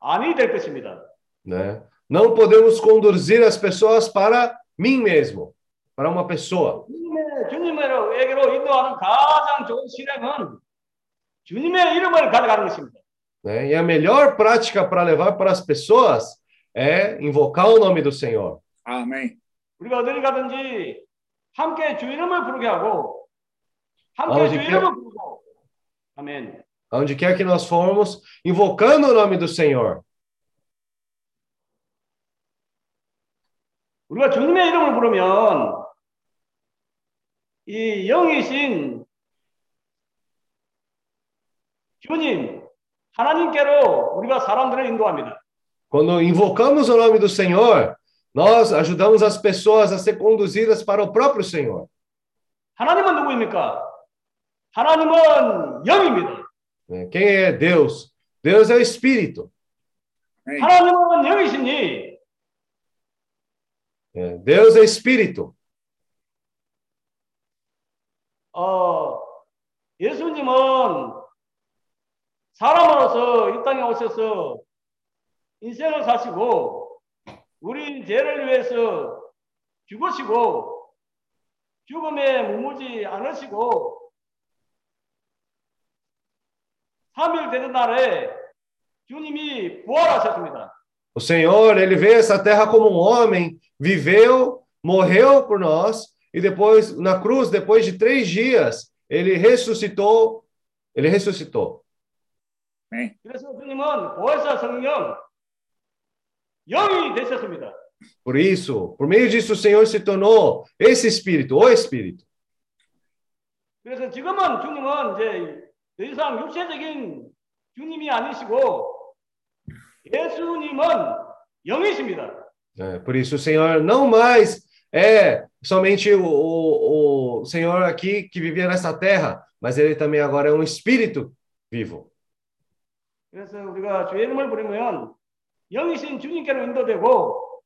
Speaker 7: 아니 될 것입니다.
Speaker 4: Né? Não podemos conduzir as pessoas para mim mesmo, para uma pessoa.
Speaker 7: 주님의 주님에게로 인도하는 가장 좋은 실행은 주님의 이름을 가져가는 것입니다.
Speaker 4: Né? E a melhor prática para levar para as pessoas é invocar o nome do Senhor.
Speaker 3: Amém.
Speaker 7: 우리가 어디 가든지 함께 주 이름을 부르게 하고 함께
Speaker 4: 아,
Speaker 7: 주
Speaker 4: 이제
Speaker 7: 이름을 부르고 아멘.
Speaker 4: Onde quer que nós formos, invocando o nome do Senhor.
Speaker 7: 우리가 주님의 이름을 부르면 이 영이신 주님 하나님께로 우리가 사람들을 인도합니다.
Speaker 4: Quando invocamos o nome do Senhor, nós ajudamos as pessoas a ser conduzidas para o próprio Senhor.
Speaker 7: 하나님은 누구입니까? 하나님은 영입니다.
Speaker 4: né? Quem é Deus? Deus é o Espírito.
Speaker 3: Amém.
Speaker 7: 하나님은 영이시니
Speaker 4: né? Deus é Espírito.
Speaker 7: 어, 예수님은 사람으로서 이 땅에 오셔서 인생을 사시고 우리 죄를 위해서 죽으시고 죽음에 머무지 않으시고 3일 되는 날에 주님이 부활하셨습니다.
Speaker 4: O Senhor, ele veio a essa terra como um homem, viveu, morreu por nós, e depois, na cruz, depois de três dias, ele ressuscitou. Ele ressuscitou.
Speaker 3: Amém.
Speaker 7: 그래서 주님은 보혜사 성령 영이 되셨습니다.
Speaker 4: Por isso, por meio disso, o Senhor se tornou esse Espírito, o Espírito.
Speaker 7: 그래서 지금은 주님은 이제 더 이상 육체적인 주님이 아니시고 예수님은 영이십니다.
Speaker 4: É, por isso, o Senhor não mais é somente o, o, o Senhor aqui que vivia nessa terra, mas ele também agora é um Espírito vivo.
Speaker 7: 그래서 우리가 주의 이름을 부르면 영이신 주님께로 인도되고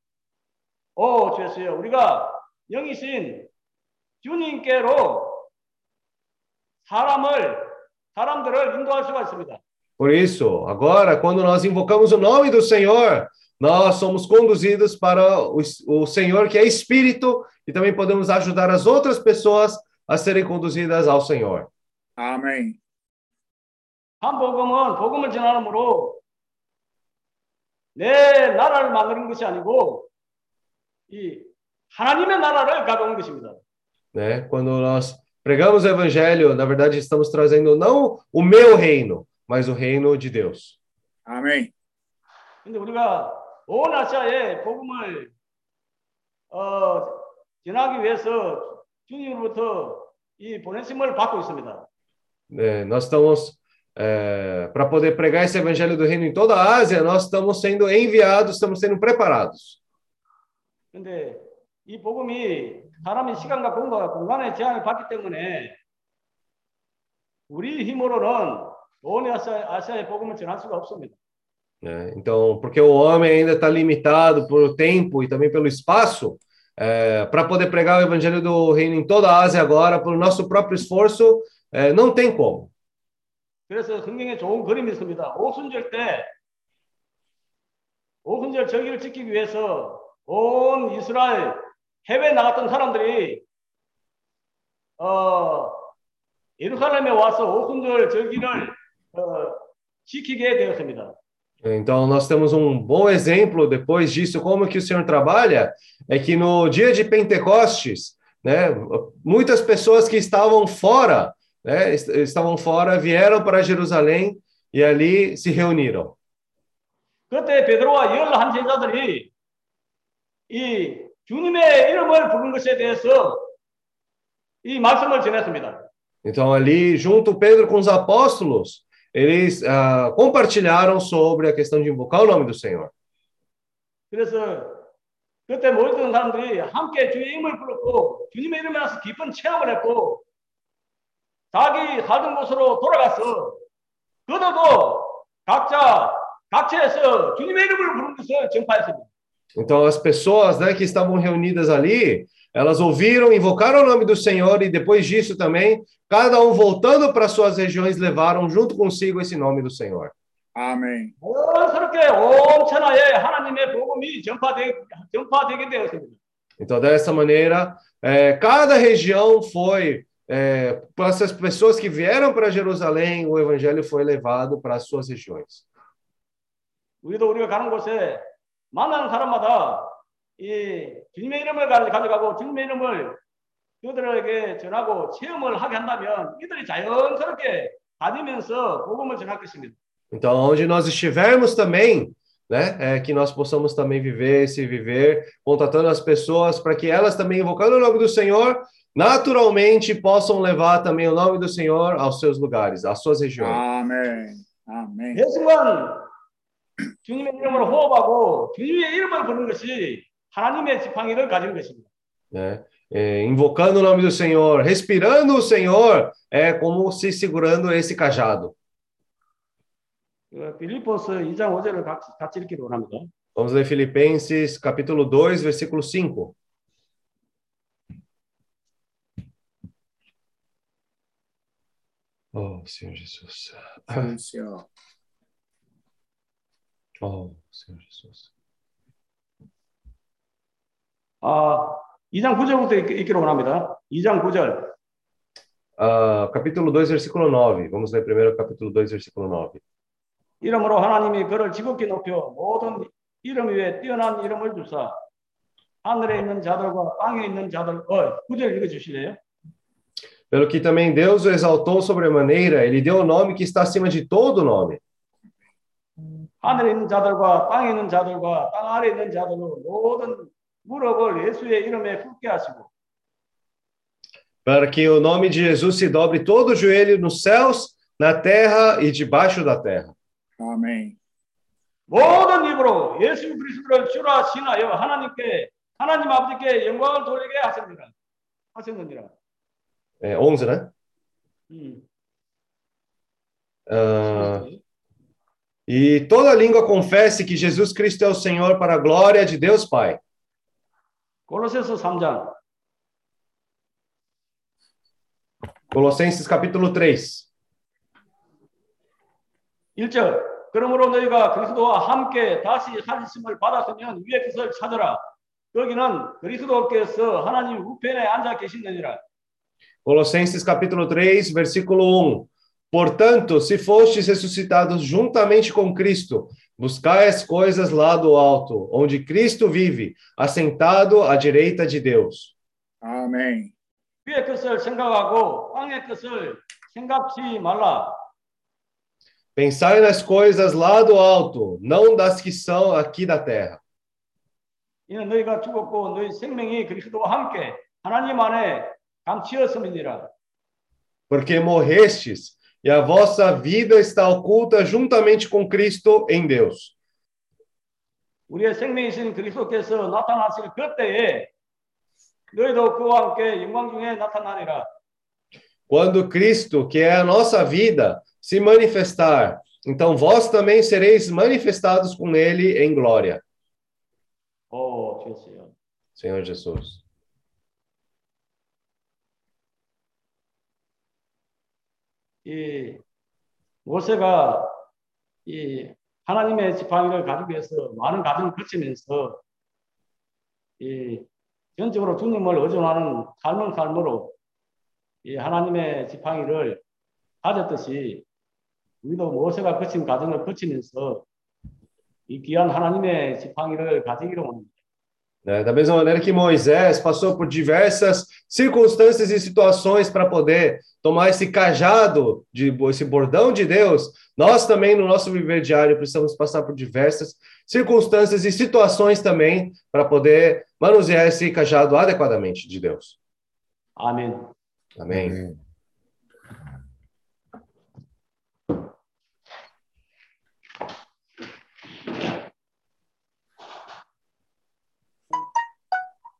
Speaker 7: 오 주였어요. 우리가 영이신 주님께로 사람을 사람들을 인도할 수가 있습니다.
Speaker 4: Por isso, agora, quando nós invocamos o nome do Senhor, nós somos conduzidos para o, o Senhor que é Espírito e também podemos ajudar as outras pessoas a serem conduzidas ao Senhor.
Speaker 3: 아멘.
Speaker 7: 한 복음은 복음을 전하므로 내 나라를 만드는 것이 아니고 이 하나님의 나라를 가져온 것입니다.
Speaker 4: né? Quando nós pregamos o evangelho, na verdade estamos trazendo não o meu reino, mas o reino de Deus.
Speaker 3: 아멘.
Speaker 7: 근데 우리가 온 아시아에 복음을 어, 전하기 위해서 주님으로부터 이 보내심을 받고 있습니다.
Speaker 4: né? nós estamos para poder pregar esse evangelho do reino em toda a Ásia, nós estamos sendo enviados, estamos sendo preparados.
Speaker 7: 근데 이 복음이 사람의 시간과 공간, 공간의 제한을 받기 때문에 우리 힘으로는 온 아시아, 아시아의 복음을 전할 수가 없습니다.
Speaker 4: né? Então, porque o homem ainda está limitado por tempo e também pelo espaço, para poder pregar o evangelho do reino em toda a Ásia agora, pelo nosso próprio esforço, é, não tem como.
Speaker 7: 그래서 성경에 좋은 그림이 있습니다. 오순절 때 오순절 절기를 지키기 위해서 온 이스라엘 해외 나갔던 사람들이 어, 예루살렘에 와서 오순절 절기를 어, 지키게 되었습니다.
Speaker 4: Então, nós temos um bom exemplo depois disso, como que o Senhor trabalha, é que no dia de Pentecostes, né, muitas pessoas que estavam fora, né, estavam fora, vieram para Jerusalém e ali se reuniram.
Speaker 7: 그때 베드로와 열한 제자들이 이 주님의 이름을 부른 것에 대해서 이 말씀을 전했습니다.
Speaker 4: Então, ali, junto Pedro com os apóstolos, eles uh, compartilharam sobre a questão de invocar o nome do Senhor.
Speaker 7: 그래서 그때 모였던 사람들이 함께 주의 이름을 불렀고 주님의 이름에 나서 깊은 체험을 했고 자기 살던 곳으로 돌아가서 그들도 각자 각처에서 주님의 이름을 부르는 것을 전파했습니다.
Speaker 4: Então as pessoas, né, que estavam reunidas ali, elas ouviram, invocaram o nome do Senhor e depois disso também, cada um voltando para suas regiões levaram junto consigo esse nome do Senhor.
Speaker 3: 아멘.
Speaker 7: 자연스럽게 온 천하에 하나님의 복음이 전파되, 전파되게 되었습니다.
Speaker 4: Então dessa maneira, é, cada região foi é, para essas pessoas que vieram para Jerusalém, o evangelho foi levado para as suas regiões.
Speaker 7: 우리도 우리가 가는 곳에 만나는 사람마다 이 주님의 이름을 가져가고 주님의 이름을 그들에게 전하고 체험을 하게 한다면 이들이 자연스럽게 다니면서 복음을 전할 것입니다.
Speaker 4: Então, onde nós estivermos também, né, é, que nós possamos também viver esse viver, contatando as pessoas para que elas também, invocando o nome do Senhor, naturalmente possam levar também o nome do Senhor aos seus lugares, às suas regiões.
Speaker 3: 아멘. 아멘.
Speaker 7: 매 순간 주님의 이름을 호흡하고 주님의 이름을 부르는 것이 하나님의 지팡이를 가지는 것입니다.
Speaker 4: né? É, invocando o nome do Senhor, respirando o Senhor, é como se segurando esse cajado.
Speaker 7: 그 빌립보서 2장 5절을 같이, 같이 읽기를 원합니다.
Speaker 4: Vamos ler Filipenses, capítulo 2, versículo 5. Oh, Senhor Jesus.
Speaker 3: 주여.
Speaker 4: Oh, Senhor Jesus.
Speaker 7: 아, 2장 9절부터 읽- 읽기를 원합니다. 2장 9절.
Speaker 4: Ah, capítulo 2, versículo 9. Vamos ler primeiro o capítulo 2, versículo 9.
Speaker 7: 이름으로 하나님이 그를 지극히 높여 모든 이름 위에 뛰어난 이름을 주사 하늘에 있는 자들과 땅에 있는 자들 어, 9절 읽어 주실래요?
Speaker 4: Pelo que também Deus o exaltou sobremaneira, ele deu o nome que está acima de todo nome.
Speaker 7: 하늘에 있는 자들과 땅에 있는 자들과 땅 아래에 있는 자들로 모든 무릎을 예수의 이름에 꿇게 하시고
Speaker 4: para que o nome de Jesus se dobre todo o joelho nos céus, na terra e debaixo da terra.
Speaker 3: Amém.
Speaker 7: 모든 입으로 예수 그리스도를 주라 신하여 하나님께 하나님 아버지께 영광을 돌리게 하셨느니라 하셨느니라.
Speaker 4: É 11, né?
Speaker 7: 음.
Speaker 4: Ah, e toda língua confesse que Jesus Cristo é o Senhor para a glória de Deus Pai.
Speaker 7: 골로새서 3장
Speaker 4: Colossenses capítulo 3.
Speaker 7: 1절 그러므로 너희가 그리스도와 함께 다시 살리심을 받았으면 위의 것을 찾으라 거기는 그리스도께서 하나님 우편에 앉아 계시느니라
Speaker 4: Colossenses capítulo 3, versículo 1. Portanto, se fostes ressuscitados juntamente com Cristo, buscai as coisas lá do alto, onde Cristo vive, assentado à direita de Deus.
Speaker 3: Amém.
Speaker 7: 위의 것을 생각하고 땅의 것을 생각지 말라
Speaker 4: Pensai nas coisas lá do alto, não das que são aqui da terra.
Speaker 7: 이는 너희가 죽었고 너희 생명이 그리스도와 함께 하나님 안에 감치었음이니라
Speaker 4: Porque morrestes, e a vossa vida está oculta juntamente com Cristo em Deus.
Speaker 7: 우리의 생명이신 그리스도께서 나타나실 그때에 너희도 그와 함께 영광 중에 나타나리라
Speaker 4: Quando Cristo, que é a nossa vida, se manifestar, então vós também sereis manifestados com ele em glória.
Speaker 7: 오 주였어요
Speaker 4: Senhor Jesus.
Speaker 7: 이 모세가 이 하나님의 지팡이를 가지고 해서 많은 과정을 거치면서 이 전적으로 주님을 의존하는 삶은 삶으로 이 하나님의 지팡이를 가졌듯이 우리도 모세가 거친 과정을 거치면서 이 귀한 하나님의 지팡이를 가지기로 합니다.
Speaker 4: Né? Da mesma maneira que Moisés passou por diversas circunstâncias e situações para poder tomar esse cajado, de, esse bordão de Deus, nós também, no nosso viver diário, precisamos passar por diversas circunstâncias e situações também para poder manusear esse cajado adequadamente de Deus.
Speaker 7: 아멘.
Speaker 4: Amém.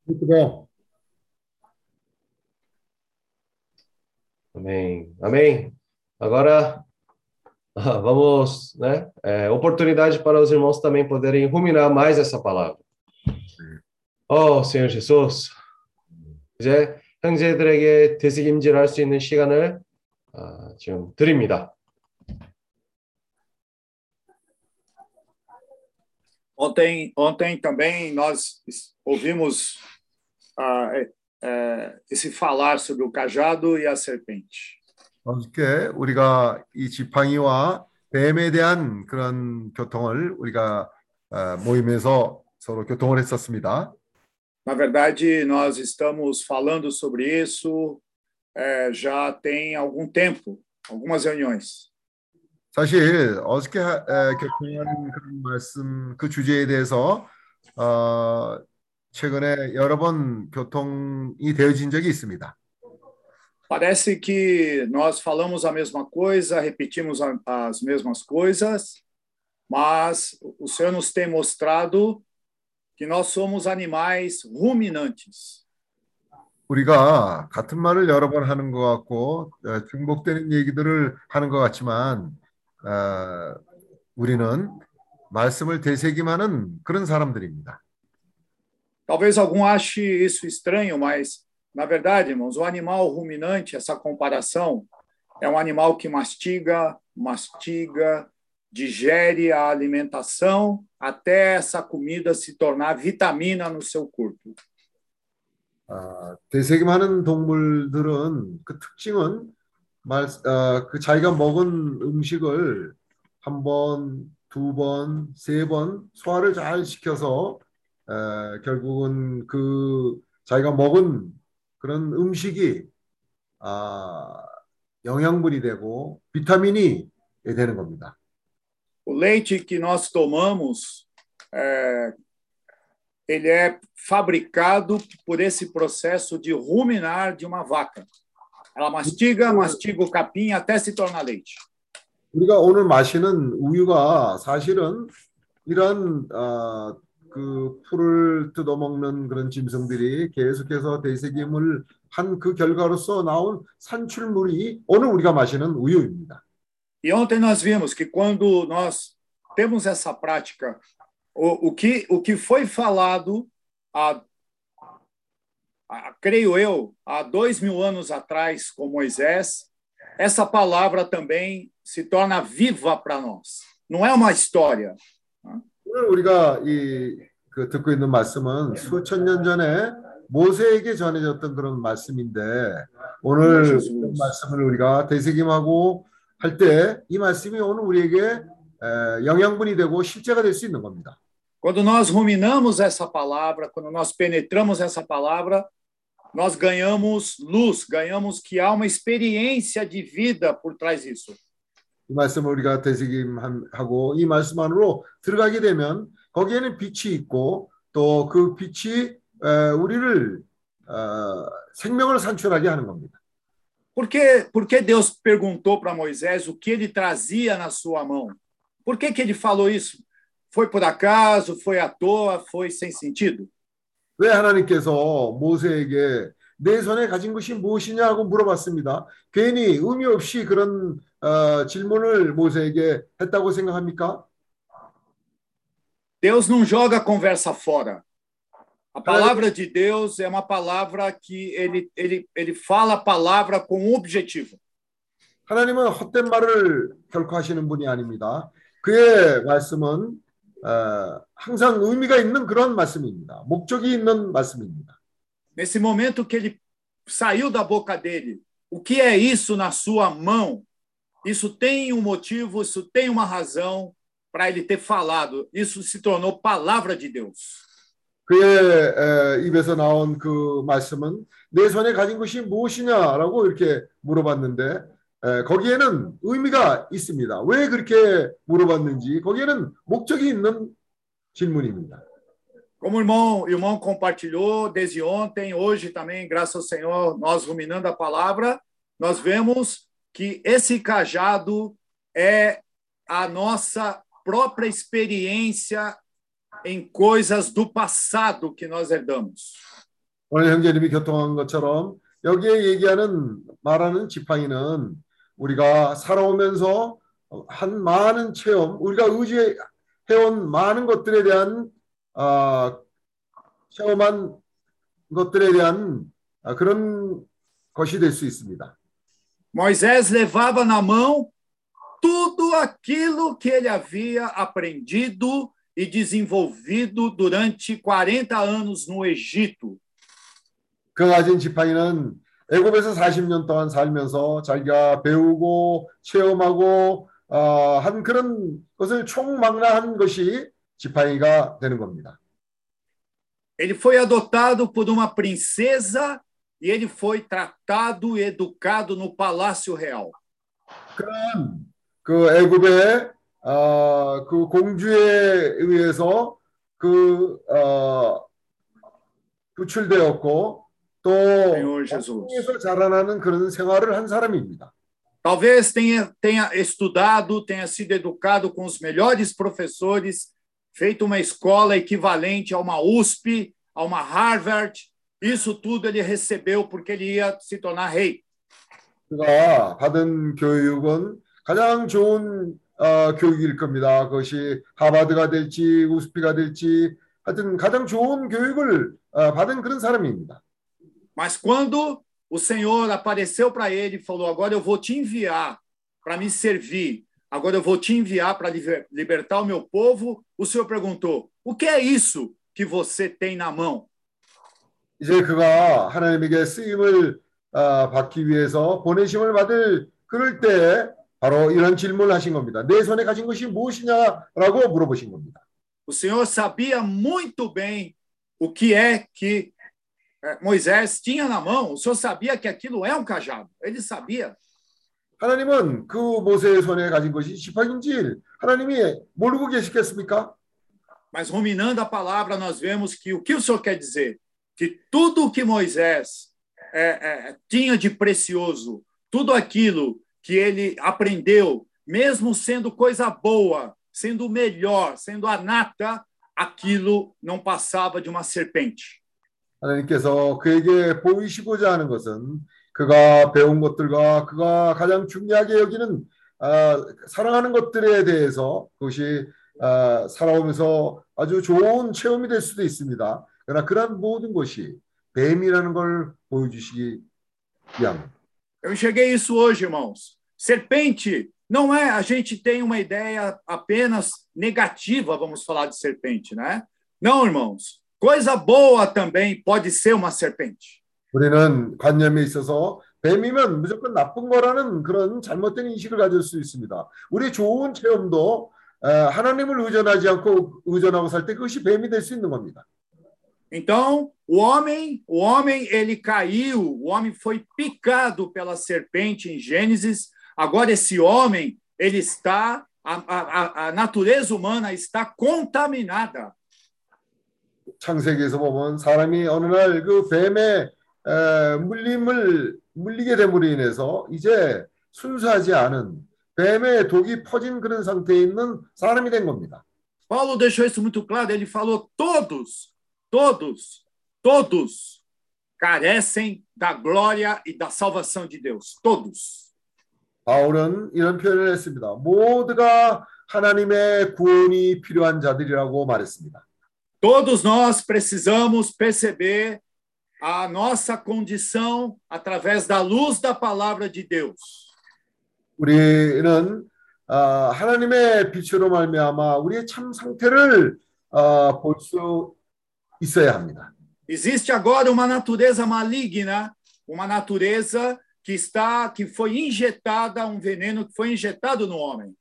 Speaker 2: Muito bom.
Speaker 4: Amém. Amém. Agora ah, vamos, né? é, oportunidade para os irmãos também poderem ruminar mais essa palavra. Oh, Senhor Jesus. 이제 형제들에게 되새김질할 수 있는 시간을 아, 지금 드립니다.
Speaker 3: Ontem, ontem também nós ouvimos ah, é, é, esse falar sobre o cajado e a serpente.
Speaker 2: 어저께 우리가 이 지팡이와 뱀에 대한 그런 교통을 우리가 어, 모임에서 서로 교통을 했었습니다.
Speaker 3: Na verdade, nós estamos falando sobre isso eh, já tem algum tempo, algumas reuniões.
Speaker 2: 사실 어저께 하- 에, 교통한 그런 말씀 그 주제에 대해서 어, 최근에 여러 번 교통이 되어진 적이 있습니다.
Speaker 3: Parece que nós falamos a mesma coisa, repetimos as mesmas coisas, mas o Senhor nos tem mostrado que nós somos animais ruminantes.
Speaker 2: 우리가 같은 말을 여러 번 하는 것 같고 어, 중복되는 얘기들을 하는 것 같지만 어, 우리는 말씀을 되새김하는 그런 사람들입니다.
Speaker 3: Talvez algum ache isso estranho, mas, na verdade, irmãos, o animal ruminante, essa comparação, é um animal que mastiga, mastiga, digere a alimentação até essa comida se tornar vitamina no seu corpo.
Speaker 2: 아, 되새김하는 동물들은 그 특징은 말, 어, 그 자기가 먹은 음식을 한 번, 두 번, 세 번 소화를 잘 시켜서 에, 결국은 그 자기가 먹은 그런 음식이 아, 영양분이 되고 비타민이 되는 겁니다.
Speaker 3: O leite que nós tomamos, é, ele é fabricado por esse processo de ruminar de uma vaca. Ela mastiga, mastiga o capim até se tornar leite.
Speaker 2: 우리가 오늘 마시는 우유가 사실은 이런 어, 그 풀을 뜯어먹는 그런 짐승들이 계속해서 되새김을 한 그 결과로서 나온 산출물이 오늘 우리가 마시는 우유입니다.
Speaker 3: E ontem nós vimos que quando nós temos essa prática, o, o, que, o que foi falado, há, há, creio eu, há dois mil anos atrás com Moisés, essa palavra também se torna viva para nós. Não é uma história.
Speaker 2: 오늘 우리가 이 그 듣고 있는 말씀은 수천 년 전에 모세에게 전해졌던 그런 말씀인데 오늘 그 말씀을 우리가 되새김하고 할 때 이 말씀이 오늘 우리에게 에, 영양분이 되고 실제가 될 수 있는 겁니다.
Speaker 3: Quando nós ruminamos essa palavra, quando nós penetramos essa palavra, nós ganhamos luz, ganhamos que há uma experiência de vida por trás disso.
Speaker 2: 이 말씀을 우리가 되새김하고 이 말씀 안으로 들어가게 되면 거기에는 빛이 있고 또 그 빛이 에, 우리를 어, 생명을 산출하게 하는 겁니다.
Speaker 3: Por que, por que Deus perguntou para Moisés o que ele trazia na sua mão? Por que, que ele falou isso? Foi por acaso? Foi à toa? Foi sem sentido?
Speaker 2: 왜 하나님께서 모세에게 내 손에 가진 것이 무엇이냐고 물어봤습니다. 괜히 의미 없이 그런 어, 질문을 모세에게 했다고 생각합니까?
Speaker 3: Deus não joga a conversa fora. A palavra de Deus é uma palavra que ele, ele, ele fala a palavra com um objetivo.
Speaker 2: 하나님은 헛된 말을 결코 하시는 분이 아닙니다. 그의 말씀은 어, 항상 의미가 있는 그런 말씀입니다. 목적이 있는 말씀입니다.
Speaker 3: Nesse momento que ele saiu da boca dele, o que é isso na sua mão? Isso tem um motivo, isso tem uma razão para ele ter falado. Isso se tornou palavra de Deus.
Speaker 2: 그의 에, 입에서 나온 그 말씀은 내 손에 가진 것이 무엇이냐라고 이렇게 물어봤는데 에, 거기에는 의미가 있습니다. 왜 그렇게 물어봤는지 거기에는 목적이 있는 질문입니다.
Speaker 3: Como o irmão, o irmão compartilhou desde ontem, hoje também, graças ao Senhor, nós ruminando a palavra, nós vemos que esse cajado é a nossa própria experiência em coisas do passado que nós herdamos.
Speaker 2: 오늘 형제님이 교통한 것처럼 여기에 얘기하는 말하는 지팡이는 우리가 살아오면서 한 많은 체험, 우리가 의지해온 많은 것들에 대한 어, 체험한 것들에 대한 어, 그런 것이 될 수 있습니다.
Speaker 3: Moisés levava na mão tudo aquilo que ele havia aprendido e desenvolvido durante 40 anos no Egito.
Speaker 2: 그 가진 지팡이는 애굽에서 40년 동안 살면서 자기가 배우고 체험하고 어, 한 그런 것을 총망라한 것이 지팡이가 되는 겁니다.
Speaker 3: Ele foi adotado por uma princesa e ele foi tratado e educado no palácio real.
Speaker 2: 그런 그 애굽의 어, 그 공주에 의해서 그 어, 구출되었고 또
Speaker 3: Senhor Jesus.
Speaker 2: 에서 자라나는 그런 생활을 한 사람입니다.
Speaker 3: Talvez tenha, tenha estudado, tenha sido educado com os melhores professores, feito uma escola equivalente a uma USP, a uma Harvard. Isso tudo ele recebeu porque ele ia se tornar rei.
Speaker 2: 그가 받은 교육은 가장 좋은 어, 교육일 겁니다. 그것이 하버드가 될지 우스피가 될지 하여튼 가장 좋은 교육을 어, 받은 그런 사람입니다.
Speaker 3: Mas quando o Senhor apareceu para ele e falou: Agora eu vou te enviar para me servir, agora eu vou te enviar para liber- libertar o meu povo, o Senhor perguntou: O que é isso que você tem na mão?
Speaker 2: 이제 그가 하나님에게 쓰임을 어, 받기 위해서 보내심을 받을 그럴 때 바로 이런 질문을 하신 겁니다. 내 손에 가진 것이 무엇이냐라고 물어보신 겁니다.
Speaker 3: O Senhor sabia muito bem o que é que eh, Moisés tinha na mão. O Senhor sabia que aquilo é um cajado. Ele sabia.
Speaker 2: 하나님은 그 모세의 손에 가진 것이 지팡인지 하나님이 모르고 계시겠습니까?
Speaker 3: Mas ruminando a palavra, nós vemos que o que o Senhor quer dizer? Que tudo o que Moisés é, é, tinha de precioso, tudo aquilo que ele aprendeu, mesmo sendo coisa boa, sendo melhor, sendo a nata, aquilo não passava de uma serpente.
Speaker 2: 하나님께서 그에게 보이시고자 하는 것은 그가 배운 것들과 그가 가장 중요하게 여기는 아, 사랑하는 것들에 대해서 그것이 아, 살아오면서 아주 좋은 체험이 될 수도 있습니다. 그러나 그런 모든 것이 뱀이라는 걸 보여주시기 위함.
Speaker 3: Eu enxerguei isso hoje, irmãos. Serpente não é, a gente tem uma ideia apenas negativa, vamos falar de serpente, né? Não, irmãos. Coisa boa também pode ser uma serpente.
Speaker 2: 우리는 관념에 있어서 뱀이면 무조건 나쁜 거라는 그런 잘못된 인식을 가질 수 있습니다. 우리 좋은 체험도 어, 하나님을 의존하지 않고 의존하고 살 때 그것이 뱀이 될 수 있는 겁니다.
Speaker 3: Então, o homem, o homem ele caiu, o homem foi picado pela serpente em Gênesis. Agora esse homem, ele está a, a, a natureza humana está contaminada.
Speaker 2: 창세기에서 보면 사람이 어느 날 그 뱀의 에, 물림을 물리게 됨으로 인해서 이제 순수하지 않은 뱀의 독이 퍼진 그런 상태에 있는 사람이 된 겁니다.
Speaker 3: Paulo deixou isso muito claro, ele falou todos, todos, todos carecem da glória e da salvação de Deus, todos.
Speaker 2: 바울은 이런 표현을 했습니다. 모두가 하나님의 구원이 필요한 자들이라고 말했습니다.
Speaker 3: Todos nós precisamos perceber a nossa condição através da luz da palavra de Deus.
Speaker 2: 우리는 아, 하나님의 빛으로 말미암아 우리의 참 상태를 아, 볼 수 있어야 합니다.
Speaker 3: Existe agora uma natureza maligna, uma natureza que está que foi injetada um veneno que foi injetado no homem.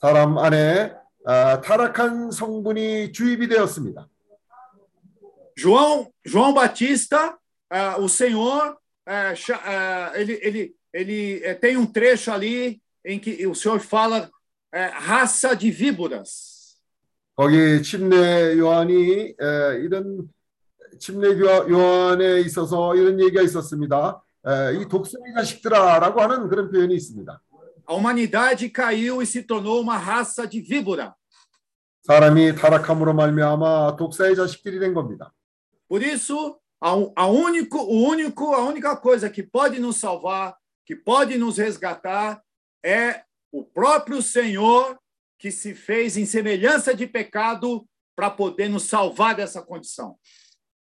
Speaker 2: 사람 안에 아, 타락한 성분이 주입이 되었습니다.
Speaker 3: João João Batista, ah, o Senhor, ah, cha- ah, ele ele ele eh, tem um trecho ali em que o Senhor fala eh, raça de víboras.
Speaker 2: 거기 침례 요한이 에, 이런 침례 요- 요한에 있어서 이런 얘기가 있었습니다. 에, 이 독수리 자식들아라고 하는 그런 표현이 있습니다.
Speaker 3: A humanidade caiu e se tornou uma raça de víbora.
Speaker 2: 사람이 타락함으로 말미암아 독사의 자식들이 된 겁니다.
Speaker 3: Por isso, a único, o único, a única coisa que pode nos salvar, que pode nos resgatar, é o próprio Senhor que se fez em semelhança de pecado para poder nos salvar dessa condição.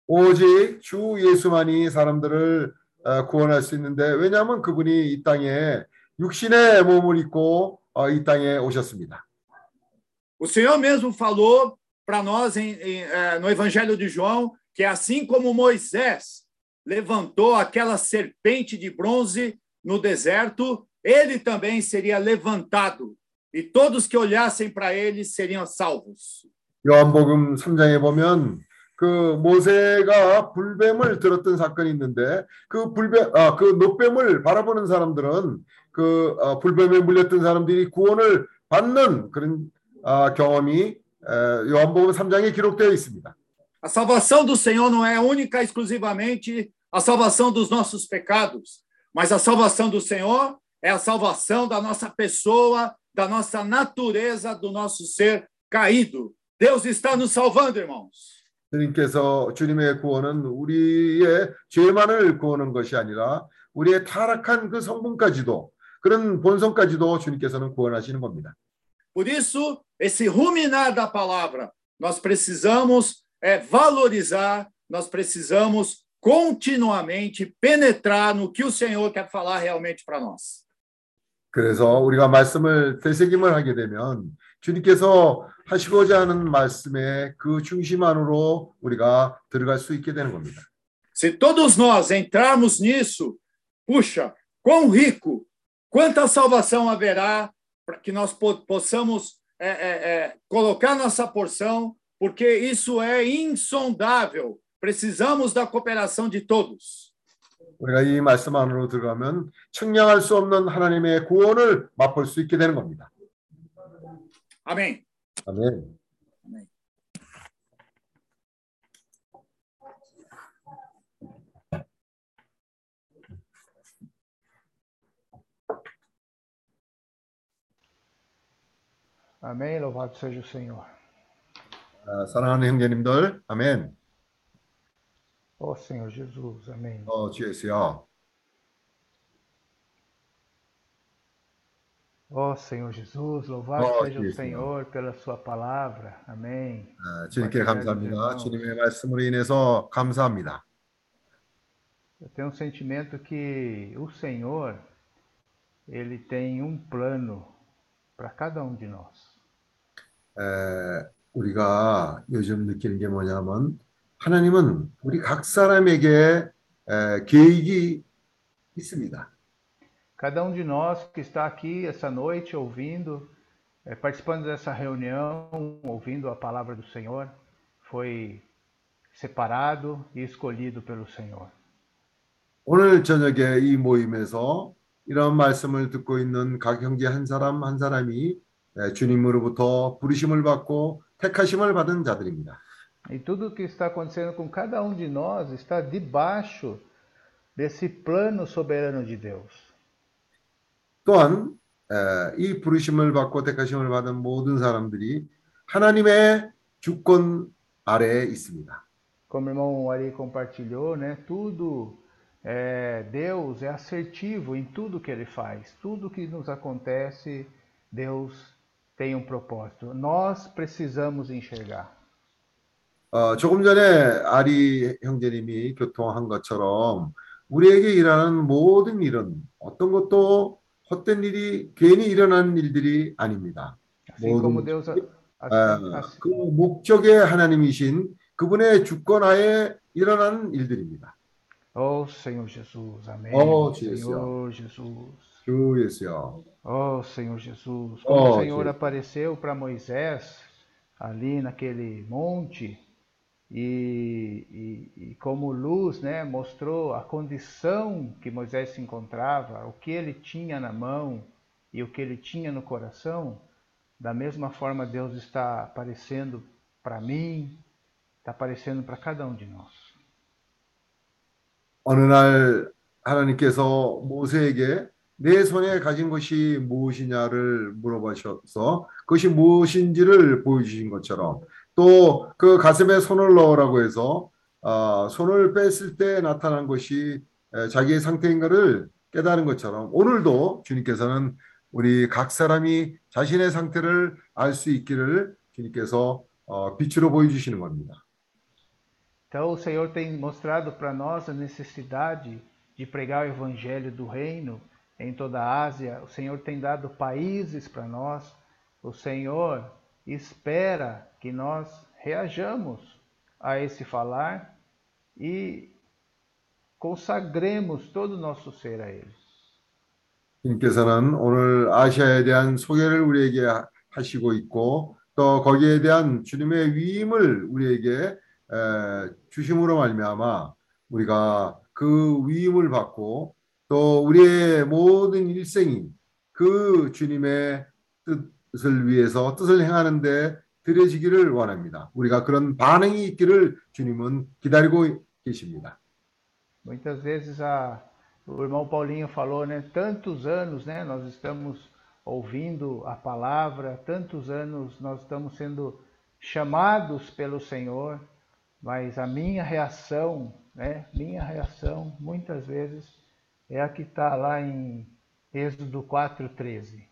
Speaker 2: 오직 주 예수만이 사람들을 어, 구원할 수 있는데 왜냐하면 그분이 이 땅에 육신의 몸을 입고 어, 이 땅에 오셨습니다.
Speaker 3: O Senhor mesmo falou para nós em- em, eh, no Evangelho de João que assim como Moisés levantou aquela serpente de bronze no deserto, ele também seria levantado e todos que olhassem para ele seriam salvos.
Speaker 2: 요한복음 3장에 보면 그 모세가 불뱀을 들었던 사건이 있는데 그 불뱀 아그 노뱀을 바라보는 사람들은 그 어, 불뱀에 물렸던 사람들이 구원을 받는 그런 아, 경험이 에, 요한복음 3장에 기록되어 있습니다.
Speaker 3: A salvação do Senhor não é única e exclusivamente a salvação dos nossos pecados, mas a salvação do Senhor é a salvação da nossa pessoa, da nossa natureza, do nosso ser caído. Deus está nos salvando, irmãos.
Speaker 2: 주님께서 주님의 구원은 우리의 죄만을 구원한 것이 아니라 우리의 타락한 그 성분까지도 그런 본성까지도 주님께서는 구원하시는 겁니다.
Speaker 3: Por isso, esse ruminar da palavra, nós precisamos é, valorizar, nós precisamos continuamente penetrar no que o Senhor quer falar realmente para nós.
Speaker 2: 그래서 우리가 말씀을 되새김을 하게 되면 주님께서 하시고자 하는 말씀의 그 중심 안으로 우리가 들어갈 수 있게 되는 겁니다.
Speaker 3: Se todos nós entrarmos nisso, puxa, quão rico, quanta salvação haverá para que nós po- possamos é, é, é, colocar nossa porção, porque isso é insondável. Precisamos da cooperação de todos.
Speaker 2: 우리가 이 말씀 안으로 들어가면 측량할 수 없는 하나님의 구원을 맛볼 수 있게 되는 겁니다. 아멘.
Speaker 1: Amém. Louvado seja o Senhor.
Speaker 2: 아, 사랑하는 형제님들, 아멘.
Speaker 1: Ó Senhor Jesus. Amém.
Speaker 2: 어, 주 예수여.
Speaker 1: Ó Senhor Jesus, louvado
Speaker 2: Ó,
Speaker 1: seja o
Speaker 2: Jesus.
Speaker 1: Senhor pela sua palavra. Amém.
Speaker 2: 아, 주님께 감사합니다. 주님의 말씀으로 인해서 감사합니다.
Speaker 1: Eu tenho um sentimento que o Senhor, ele tem um plano para cada um de nós.
Speaker 2: 에, 우리가 요즘 느끼는 게 뭐냐면 하나님은 우리 각 사람에게 에, 계획이 있습니다.
Speaker 1: Cada um de nós que está aqui essa noite ouvindo, eh, participando dessa reunião, ouvindo a palavra do Senhor, foi separado e escolhido pelo Senhor.
Speaker 2: 오늘 저녁에 이 모임에서 이런 말씀을 듣고 있는 각 형제 한 사람 한 사람이 에, 주님으로부터 부르심을 받고 택하심을 받은 자들입니다.
Speaker 1: E tudo que está acontecendo com cada um de nós está debaixo desse plano soberano de Deus.
Speaker 2: 또한 에, 이 부르심을 받고 택하심을 받은 모든 사람들이 하나님의 주권 아래에 있습니다.
Speaker 1: Como o irmão Ari compartilhou, né? Tudo é, Deus é assertivo em tudo que ele faz. Tudo que nos acontece, Deus tem um propósito. Nós precisamos enxergar.
Speaker 2: 어, 조금 전에 아리 형제님이 교통한 것처럼 우리에게 일하는 모든 일은 어떤 것도 헛된 일이 괜히 일어난 일들이 아닙니다. 아,
Speaker 1: assim-
Speaker 2: 그 목적의 하나님이신 그분의 주권하에 일어난 일들입니다.
Speaker 1: Oh Senhor Jesus, amém.
Speaker 2: Oh, Jesus.
Speaker 1: Senhor Jesus.
Speaker 2: 주 예수여.
Speaker 1: Oh Senhor Jesus. Como
Speaker 2: Oh,
Speaker 1: o Senhor
Speaker 2: Jesus.
Speaker 1: apareceu para Moisés ali naquele monte e, e, e como luz, né, mostrou a condição que Moisés se encontrava, o que ele tinha na mão e o que ele tinha no coração. Da mesma forma, Deus está aparecendo para mim, está aparecendo para cada um de nós.
Speaker 2: 어느 날 하나님께서 모세에게 내 손에 가진 것이 무엇이냐를 물어보셔서 그것이 무엇인지를 보여주신 것처럼 또 그 가슴에 손을 넣으라고 해서 아, 손을 뺐을 때 나타난 것이 에, 자기의 상태인가를 깨달은 것처럼 오늘도 주님께서는 우리 각 사람이 자신의 상태를 알 수 있기를 주님께서 어, 빛으로 보여주시는 겁니다.
Speaker 1: Então, o Senhor tem mostrado para nós a necessidade de pregar o evangelho do reino em toda a Ásia. O Senhor tem dado países para nós. O Senhor espera que nós reajamos a esse falar e consagremos todo o nosso ser a Ele.
Speaker 2: 주님께서는 오늘 아시아에 대한 소개를 우리에게 하- 하시고 있고 또 거기에 대한 주님의 위임을 우리에게 에, 주심으로 말미암아 우리가 그 위임을 받고 또 우리의 모든 일생이 그 주님의 뜻 을 위해서 뜻을 행하는데 들여지기를 원합니다. 우리가 그런 반응이 있기를 주님은 기다리고 계십니다.
Speaker 1: Muitas vezes a, o irmão Paulinho falou, né? Tantos anos, né? Nós estamos ouvindo a palavra, tantos anos nós estamos sendo chamados pelo Senhor, mas a minha reação, né? Minha reação, muitas vezes, é a que está lá em Êxodo 4,13.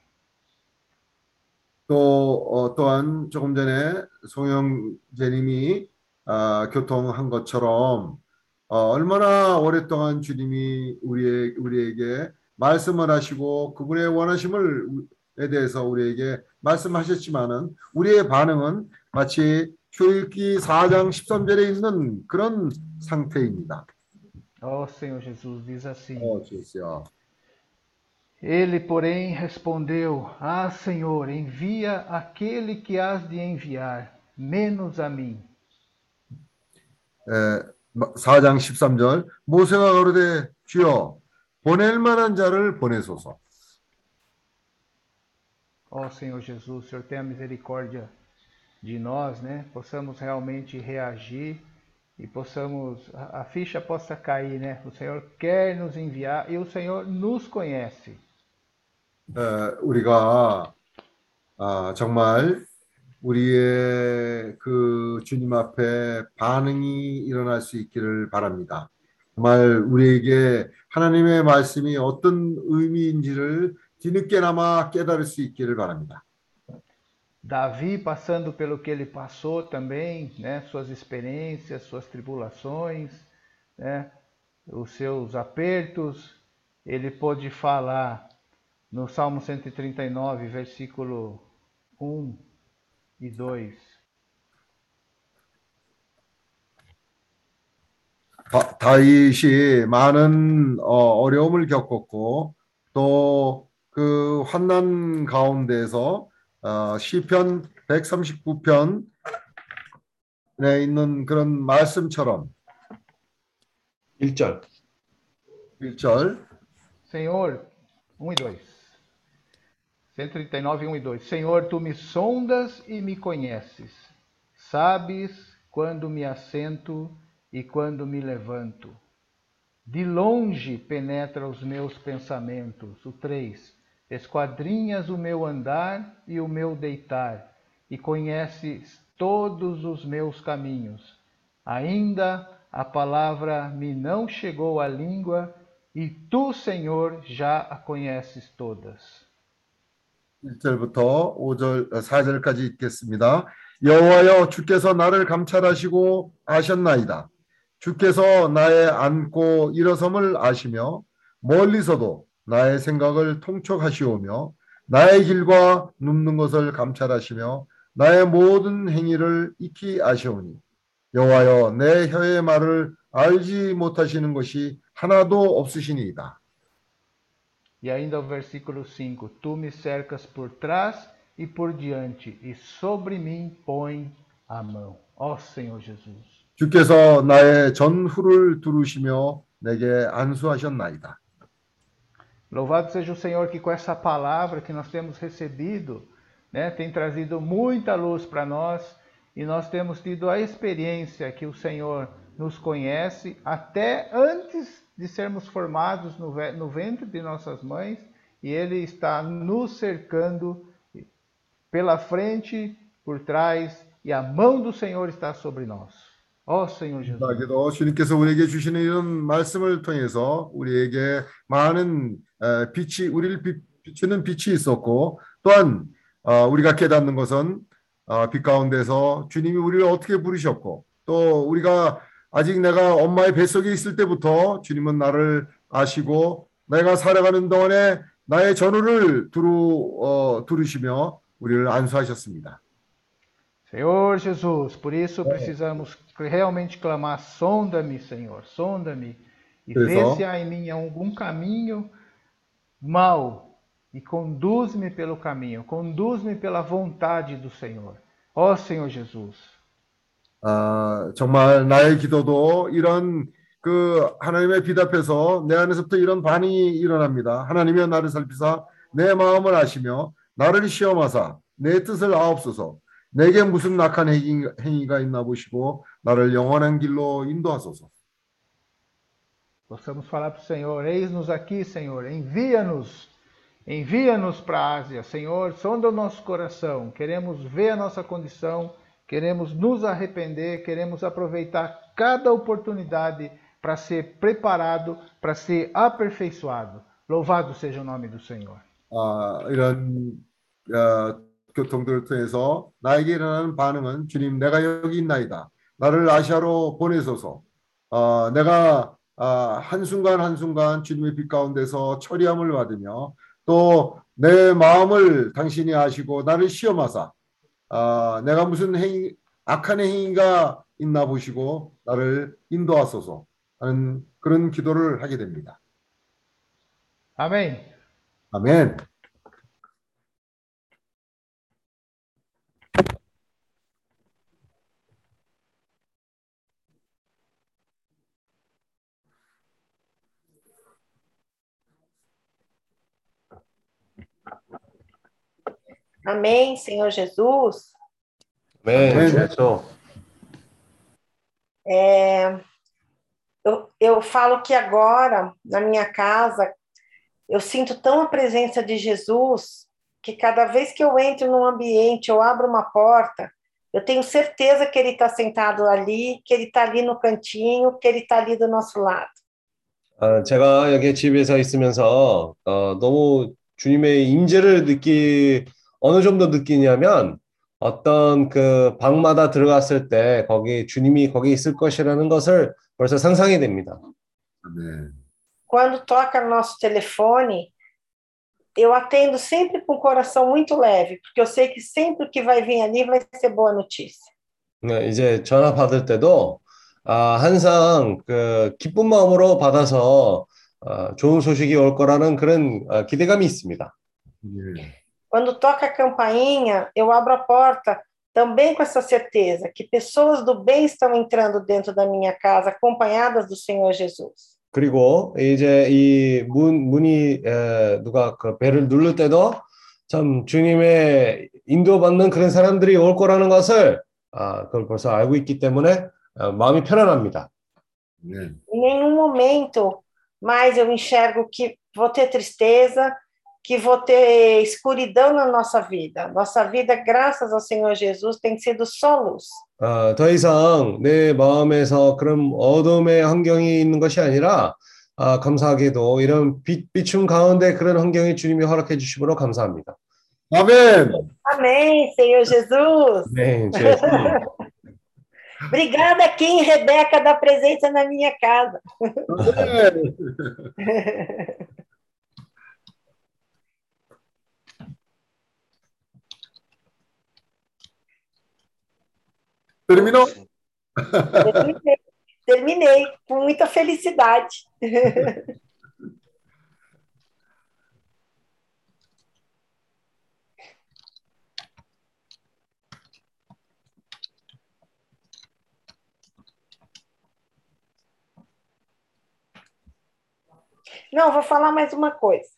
Speaker 2: 또 어, 또한 조금 전에 송영재님이 아, 교통한 것처럼 어, 얼마나 오랫동안 주님이 우리의, 우리에게 말씀을 하시고 그분의 원하심을에 대해서 우리에게 말씀하셨지만은 우리의 반응은 마치 출애굽기 4장 13절에 있는 그런 상태입니다.
Speaker 1: Ó Senhor Jesus, diz assim.
Speaker 2: 어, 주여.
Speaker 1: Ele, porém, respondeu: Ah, Senhor, envia aquele que has de enviar, menos a mim.
Speaker 2: 에, 4장 13절 모세가 가로되 주여 보낼 만한 자를 보내소서.
Speaker 1: Ó Senhor Jesus, o Senhor tenha misericórdia de nós, né? Possamos realmente reagir e possamos a, a ficha possa cair, né? O Senhor quer nos enviar e o Senhor nos conhece.
Speaker 2: 에, 우리가 아, 정말 우리의 그 주님 앞에 반응이 일어날 수 있기를 바랍니다. 정말 우리에게 하나님의 말씀이 어떤 의미인지를 뒤늦게나마 깨달을 수 있기를 바랍니다.
Speaker 1: Davi passando pelo que ele passou também, né? Suas experiências, suas tribulações, né? Os seus apertos, ele pôde falar no Salmo 139, versículo 1 e 2.
Speaker 2: 다- 다윗이 많은 어, 어려움을 겪었고 또 그 환난 가운데서 어, 시편 139편에 있는 그런 말씀처럼
Speaker 4: 1절.
Speaker 2: 1절
Speaker 1: Senhor, 1 e 2. 139, 1 e 2. Senhor, tu me sondas e me conheces. Sabes quando me assento e quando me levanto. De longe penetra os meus pensamentos. O 3. Esquadrinhas o meu andar e o meu deitar, e conheces todos os meus caminhos. Ainda a palavra me não chegou à língua, e tu, Senhor, já a conheces todas.
Speaker 2: 1절부터 5절, 4절까지 읽겠습니다. 여호와여 주께서 나를 감찰하시고 아셨나이다. 주께서 나의 앉고 일어섬을 아시며 멀리서도 나의 생각을 통촉하시오며 나의 길과 눕는 것을 감찰하시며 나의 모든 행위를 익히 아시오니 여호와여 내 혀의 말을 알지 못하시는 것이 하나도 없으시니이다.
Speaker 1: E ainda o versículo 5: Tu me cercas por trás e por diante, e sobre mim põe a mão. Ó Senhor Jesus.
Speaker 2: 주께서 나의 전후를 두루시며 내게 안수하셨나이다.
Speaker 1: Louvado seja o Senhor que com essa palavra que nós temos recebido, né, tem trazido muita luz para nós e nós temos tido a experiência que o Senhor nos conhece até antes de sermos formados no, ve- no ventre de nossas mães e Ele está nos cercando pela frente, por trás e a mão do Senhor está sobre nós. Ó Senhor Jesus.
Speaker 2: 감사하게도 주님께서 우리에게 주시는 이런 말씀을 통해서 우리에게 많은 에, 빛이 우리를 비, 비추는 빛이 있었고 또한 어, 우리가 깨닫는 것은 어, 빛 가운데서 주님이 우리를 어떻게 부르셨고 또 우리가 아직 내가 엄마의 뱃속에 있을 때부터 주님은 나를 아시고 내가 살아가는 동안에 나의 전후를 두루 어, 두르시며 우리를 안수하셨습니다.
Speaker 1: Senhor Jesus, por isso precisamos realmente clamar: sonda-me, Senhor, sonda-me e vê se há em mim algum caminho mau e conduz-me pelo caminho, conduz-me pela vontade do Senhor. Ó Senhor Jesus.
Speaker 2: 아, 정말 나의 기도도 이런 그 하나님의 빛 앞에서 내 안에서부터 이런 반응이 일어납니다. 하나님이여 나를 살피사 내 마음을 아시며 나를 시험하사 내 뜻을 아옵소서. 내게 무슨 낙한 행위- 행위가 있나 보시고 나를 영원한 길로 인도하소서.
Speaker 1: Possamos falar para o Senhor: eis-nos aqui, Senhor, envia-nos, envia-nos para a Ásia, Senhor, sonda o nosso coração, queremos ver a nossa condição, queremos nos arrepender, queremos aproveitar cada oportunidade para ser preparado, para ser aperfeiçoado. Louvado seja o nome do Senhor.
Speaker 2: 아, 이런 어, 교통들을 통해서 나에게 일어나는 반응은 주님 내가 여기 있나이다. 나를 아시아로 보내소서. 어, 내가 아, 한순간 한순간 주님의 빛 가운데서 처리함을 받으며 또 내 마음을 당신이 아시고 나를 시험하사 아, 내가 무슨 행위, 악한 행위가 있나 보시고 나를 인도하소서 하는 그런 기도를 하게 됩니다.
Speaker 1: Amém.
Speaker 2: 아멘.
Speaker 6: Amém, Senhor Jesus.
Speaker 4: 아멘.
Speaker 2: 아멘.
Speaker 4: 그렇죠.
Speaker 6: É, eu, eu falo que agora, na minha casa, eu sinto tão a presença de Jesus que cada vez que eu entro num ambiente, eu abro uma porta, eu tenho certeza que ele está sentado ali, que ele está ali no cantinho, que ele está ali do nosso lado.
Speaker 4: 아, 제가 여기 집에서 있으면서 어, 너무 주님의 임재를 느끼 어느 정도 느끼냐면 어떤 그 방마다 들어갔을 때 거기 주님이 거기 있을 것이라는 것을 벌써 상상이 됩니다.
Speaker 2: 아멘.
Speaker 6: Quando toca no nosso telefone, eu atendo sempre com o coração muito leve, porque eu sei que sempre que vai vir ali vai ser boa notícia.
Speaker 4: 네, 이제 전화 받을 때도 아, 항상 그 기쁜 마음으로 받아서 아, 좋은 소식이 올 거라는 그런 아, 기대감이 있습니다.
Speaker 2: 예.
Speaker 6: Quando toca a campainha, eu abro a porta também com essa certeza que pessoas do bem estão entrando dentro da minha casa, acompanhadas do Senhor Jesus.
Speaker 4: 그리고 이제 이 문, 문이 에, 누가 그 배를 누를 때도 참 주님의 인도받는 그런 사람들이 올 거라는 것을 아, 그걸 벌써 알고 있기 때문에 아, 마음이 편안합니다.
Speaker 2: 아멘.
Speaker 6: Em nenhum momento mais eu enxergo que vou ter tristeza, que vou ter escuridão na nossa vida. Nossa vida, graças ao Senhor Jesus, tem sido só luz.
Speaker 4: 아, 더 이상 내 마음에서 그런 어둠의 환경이 있는 것이 아니라 아, 감사하게도 이런 빛, 비춤 가운데 그런 환경이 주님이 허락해 주심으로 감사합니다.
Speaker 2: 아멘.
Speaker 6: Amém, Senhor Jesus.
Speaker 4: 네, 제
Speaker 6: Obrigada, Kim e Rebeca, da presença na minha casa.
Speaker 2: Terminou?
Speaker 6: Terminei, com muita felicidade. Não, vou falar mais uma coisa.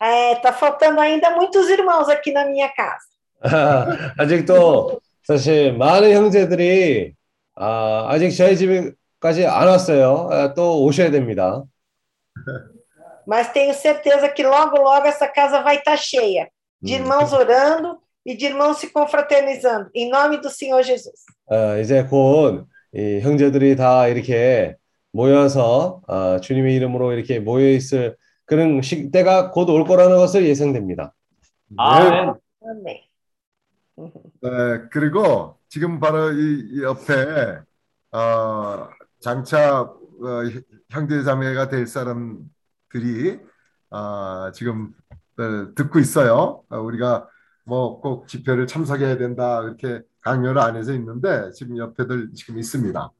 Speaker 6: É, tá faltando ainda muitos irmãos aqui na minha casa.
Speaker 4: Adicto, 사실 많은 형제들이 아, 아직 저희 집에까지 안 왔어요. 아, 또 오셔야 됩니다.
Speaker 6: Mas tenho certeza que logo, logo essa casa vai estar cheia de irmãos orando e de irmãos se confraternizando, em nome do Senhor Jesus.
Speaker 4: 아, 이제 곧 이 형제들이 다 이렇게 모여서 아, 주님의 이름으로 이렇게 모여 있을 그런 시, 때가 곧 올 거라는 것을 예상됩니다.
Speaker 7: 아멘.
Speaker 6: Amém.
Speaker 2: 네, 그리고 지금 바로 이, 이 옆에 어, 장차 어, 형제자매가 될 사람들이 어, 지금 어, 듣고 있어요. 어, 우리가 뭐 꼭 집회를 참석해야 된다 이렇게 강요를 안 해서 있는데 지금 옆에들 지금 있습니다.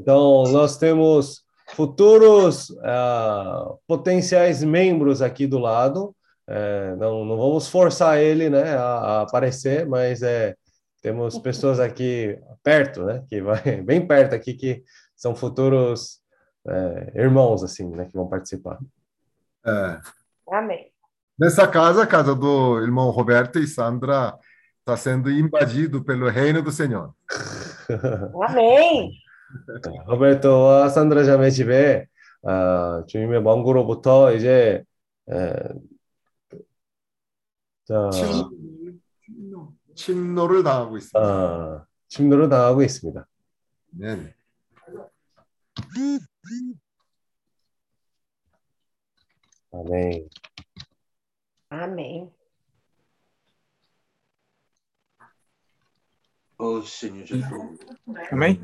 Speaker 4: Então, nós temos futuros ah, potenciais membros aqui do lado. É, não, não vamos forçar ele, né, a, a aparecer, mas é, temos pessoas aqui perto, né, que vai bem perto aqui que são futuros é, irmãos assim, né, que vão participar.
Speaker 2: 예.
Speaker 6: Amém.
Speaker 2: Nessa casa, a casa do irmão Roberto e Sandra está sendo invadido pelo reino do Senhor.
Speaker 6: Amém.
Speaker 4: 로베르토와 산드라 자매 집에 아, 주님의 먼구로부터 이제 에, 자,
Speaker 2: 침, 침노를 당하고 있습니다.
Speaker 4: 아, 침노를 당하고 있습니다.
Speaker 2: 네.
Speaker 4: 아멘.
Speaker 6: Amém.
Speaker 8: Oh, Senhor Jesus.
Speaker 5: Amém?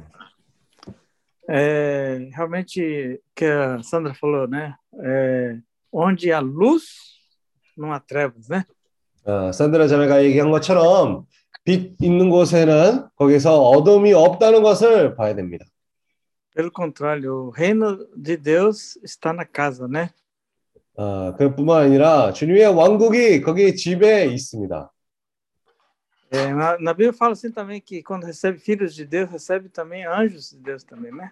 Speaker 5: É, realmente, que a Sandra falou, né? É, onde há luz, não há trevas, né?
Speaker 4: 아, 산드라 자매가 얘기한 것처럼 빛 있는 곳에는 거기서 어둠이 없다는 것을 봐야 됩니다.
Speaker 5: Pelo contrário, o reino de Deus está na casa, né?
Speaker 4: 아, 그뿐만 아니라 주님의 왕국이 거기 집에 있습니다.
Speaker 5: É, na, na Bíblia fala assim também que quando recebe filhos de Deus, recebe também anjos de Deus também, né?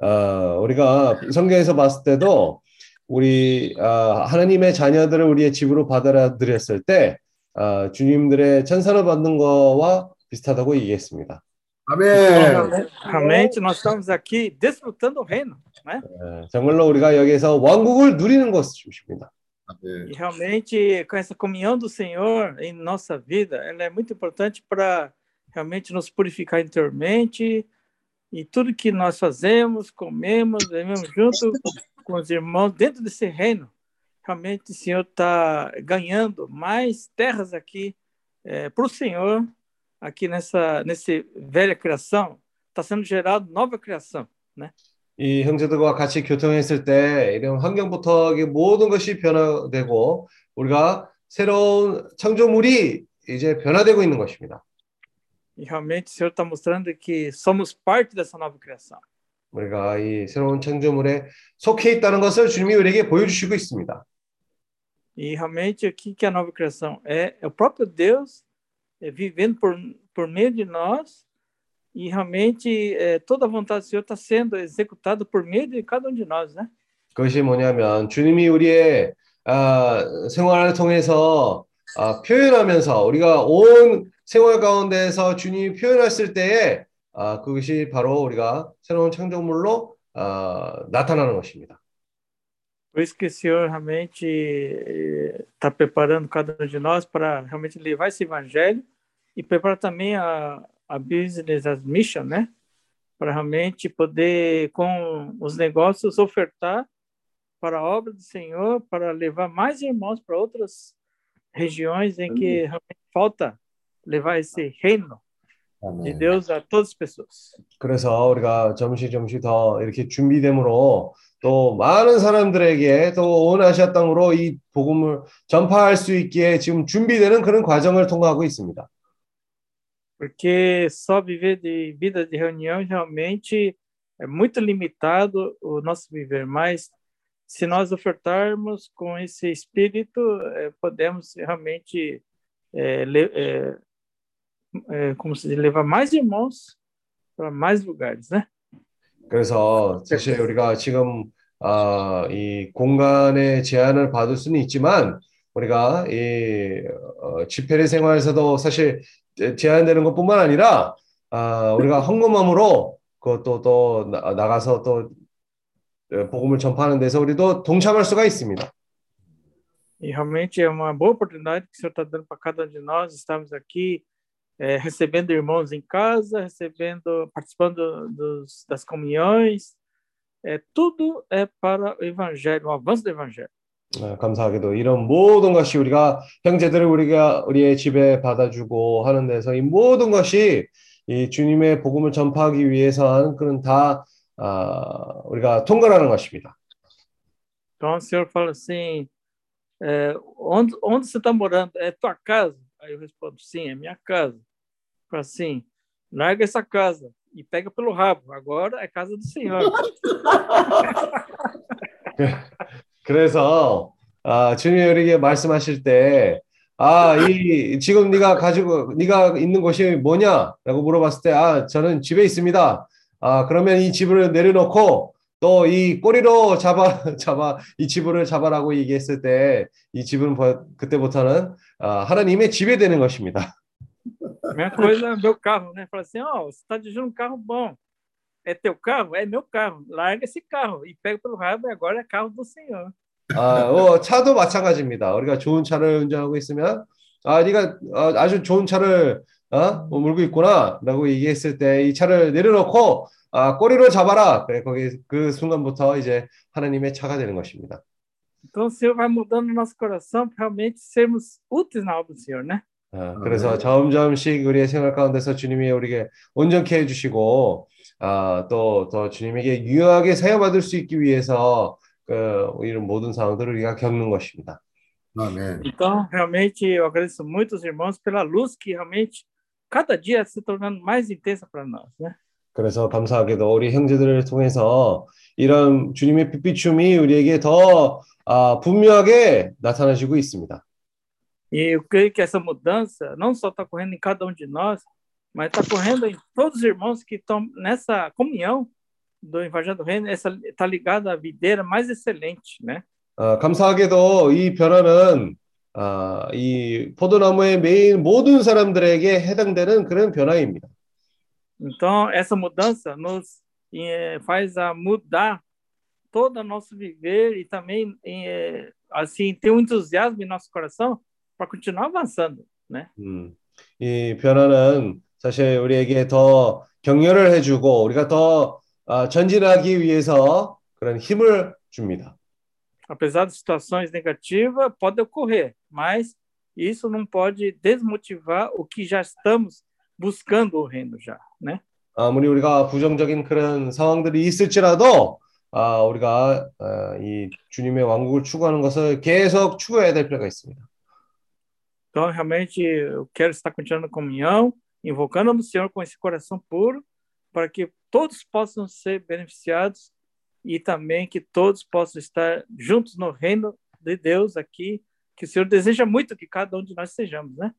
Speaker 4: 아, 우리가 성경에서 봤을 때도 우리 아, 하나님의 자녀들을 우리의 집으로 받아들였을 때 아, 주님들의 천사를 받는 거와 비슷하다고 얘기했습니다.
Speaker 2: 아멘.
Speaker 8: Realmente, nós estamos aqui desfrutando o reino, né?
Speaker 4: 예, 정말로 우리가 여기서 왕국을 누리는 것입니다.
Speaker 2: 아멘.
Speaker 8: E realmente, com essa comunhão do Senhor em nossa vida, ela é muito importante para realmente nos purificar interiormente e tudo que nós fazemos, comemos, vivemos junto com os irmãos dentro desse reino. Realmente, o Senhor está ganhando mais terras aqui para o Senhor, aqui nessa, nessa velha criação, está sendo gerado nova criação.
Speaker 4: 이 형제들과 같이 교통했을 때 이런 환경부터 이 모든 것이 변화되고 우리가 새로운 창조물이 이제 변화되고 있는 것입니다.
Speaker 8: E realmente o Senhor está mostrando que somos parte dessa nova criação.
Speaker 4: 우리가 이 새로운 창조물에 속해 있다는 것을 주님이 우리에게 보여주시고 있습니다.
Speaker 8: E realmente o que a nova criação? É, é o próprio Deus é, vivendo por, por meio de nós e realmente é, toda a vontade do Senhor está sendo executada por meio de cada um de nós, né?
Speaker 4: 그것이 뭐냐면 주님이 우리의 아, 생활을 통해서 아, 표현하면서 우리가 온 생활 가운데에서 주님이 표현했을 때에 아, 그것이 바로 우리가 새로운 창조물로 아, 나타나는 것입니다.
Speaker 8: Por isso que o Senhor realmente está preparando cada um de nós para realmente levar esse evangelho e preparar também a, a business as mission, né? Para realmente poder, com os negócios, ofertar para a obra do Senhor, para levar mais irmãos para outras regiões em que realmente falta levar esse reino de
Speaker 2: 아멘.
Speaker 8: Deus a todas as pessoas.
Speaker 4: 그래서 우리가 점시 점시 더 이렇게 준비됨으로 또 많은 사람들에게 또 온 아시아 땅으로 이 복음을 전파할 수 있기에 지금 준비되는 그런 과정을 통과하고 있습니다.
Speaker 8: porque só viver de vida de reunião realmente é muito limitado o nosso viver, mas se nós ofertarmos com esse espírito, eh, podemos realmente eh, le- eh, eh, como se diz, levar mais irmãos para mais lugares, né?
Speaker 4: 그래서 사실 우리가 지금 아, 이 공간의 제한을 받을 수는 있지만 우리가 이 어, 집회의 생활에서도 사실 제- 제한되는 것뿐만 아니라 아, 우리가 헌금함으로 그것도 또 나- 나가서 또 어, 복음을 전파하는 데서 우리도 동참할 수가 있습니다.
Speaker 8: E realmente é uma boa oportunidade que o Senhor está dando para cada um de nós. Estamos aqui eh, recebendo irmãos em casa, recebendo, participando dos, das comunhões. É, tudo é para o Evangelho, o avanço do Evangelho.
Speaker 4: 어, 감사하게도 이런 모든 것이 우리가 형제들을 우리가 우리의 집에 받아주고 하는 데서 이 모든 것이 이 주님의 복음을 전파하기 위해서 하는 그런 다 아, 우리가 통과하는 것입니다.
Speaker 8: Então o Senhor fala assim: é, onde, onde você está morando? É tua casa? Aí eu respondo: sim, é minha casa. Fala assim: larga essa casa e pega pelo rabo. Agora é casa do Senhor.
Speaker 4: 그래서 아, 주님이 우리에게 말씀하실 때 아, 이 지금 네가 가지고 네가 있는 곳이 뭐냐라고 물어봤을 때 아, 저는 집에 있습니다. 아, 그러면 이 집을 내려놓고 또 이 꼬리로 잡아 잡아 이 집을 잡아라고 얘기했을 때 이 집은 버- 그때부터는 아, 하나님의 집이 되는 것입니다.
Speaker 8: Mesma coisa é meu carro, né? Fala assim: ó, você está dirigindo um carro bom. É teu carro? É meu carro. Larga esse carro e pega pelo rabo e agora é carro do Senhor.
Speaker 4: 아, 어, 차도 마찬가지입니다. 우리가 좋은 차를 운전하고 있으면 아, 네가 어, 아주 좋은 차를 어, 뭐 몰고 있구나라고 얘기했을 때 이 차를 내려놓고 아, 꼬리로 잡아라. 그래, 거기 그 순간부터 이제 하나님의 차가 되는 것입니다.
Speaker 8: Então o Senhor vai mudando nosso coração para realmente sermos úteis na obra do Senhor, né?
Speaker 4: 아, 그래서 점점씩 우리의 생활 가운데서 주님이 우리에게 온전케 해주시고 아, 또, 더 주님에게 유용하게 사용받을 수 있기 위해서 그, 이런 모든 상황들을 우리가 겪는 것입니다.
Speaker 2: 아멘.
Speaker 8: Então, realmente, eu agradeço muito os irmãos pela luz que realmente cada dia se tornando mais intensa para nós, né?
Speaker 4: 그래서 감사하게도 우리 형제들을 통해서 이런 주님의 빛비춤이 우리에게 더 아, 분명하게 나타나시고 있습니다.
Speaker 8: E eu creio que essa mudança não só está correndo em cada um de nós, mas está correndo em todos os irmãos que estão nessa comunhão do Evangelho do Reino, essa está ligada à videira mais excelente, né?
Speaker 4: 어, 감사하게도 이 변화는 아, 이 포도나무에 매인 모든 사람들에게 해당되는 그런 변화입니다.
Speaker 8: Então, essa mudança nos eh, faz a mudar todo o nosso viver e também eh, assim ter um entusiasmo em nosso coração para continuar avançando, né?
Speaker 4: 음, 이 변화는 사실 우리에게 더 격려를 해주고 우리가 더 아, 전진하기 위해서 그런 힘을 줍니다.
Speaker 8: Apesar de situações negativas, pode ocorrer, mas isso não pode desmotivar o que já estamos buscando o reino já, né?
Speaker 4: 아무리 우리가 부정적인 그런 상황들이 있을지라도 아, 우리가 아, 이 주님의 왕국을 추구하는 것을 계속 추구해야 될 필요가 있습니다.
Speaker 8: Então, realmente, eu quero estar continuando a comunhão, invocando o Senhor com esse coração puro, para que todos possam ser beneficiados e também que todos possam estar juntos no reino de Deus aqui, que o Senhor deseja muito que cada um de nós sejamos, né?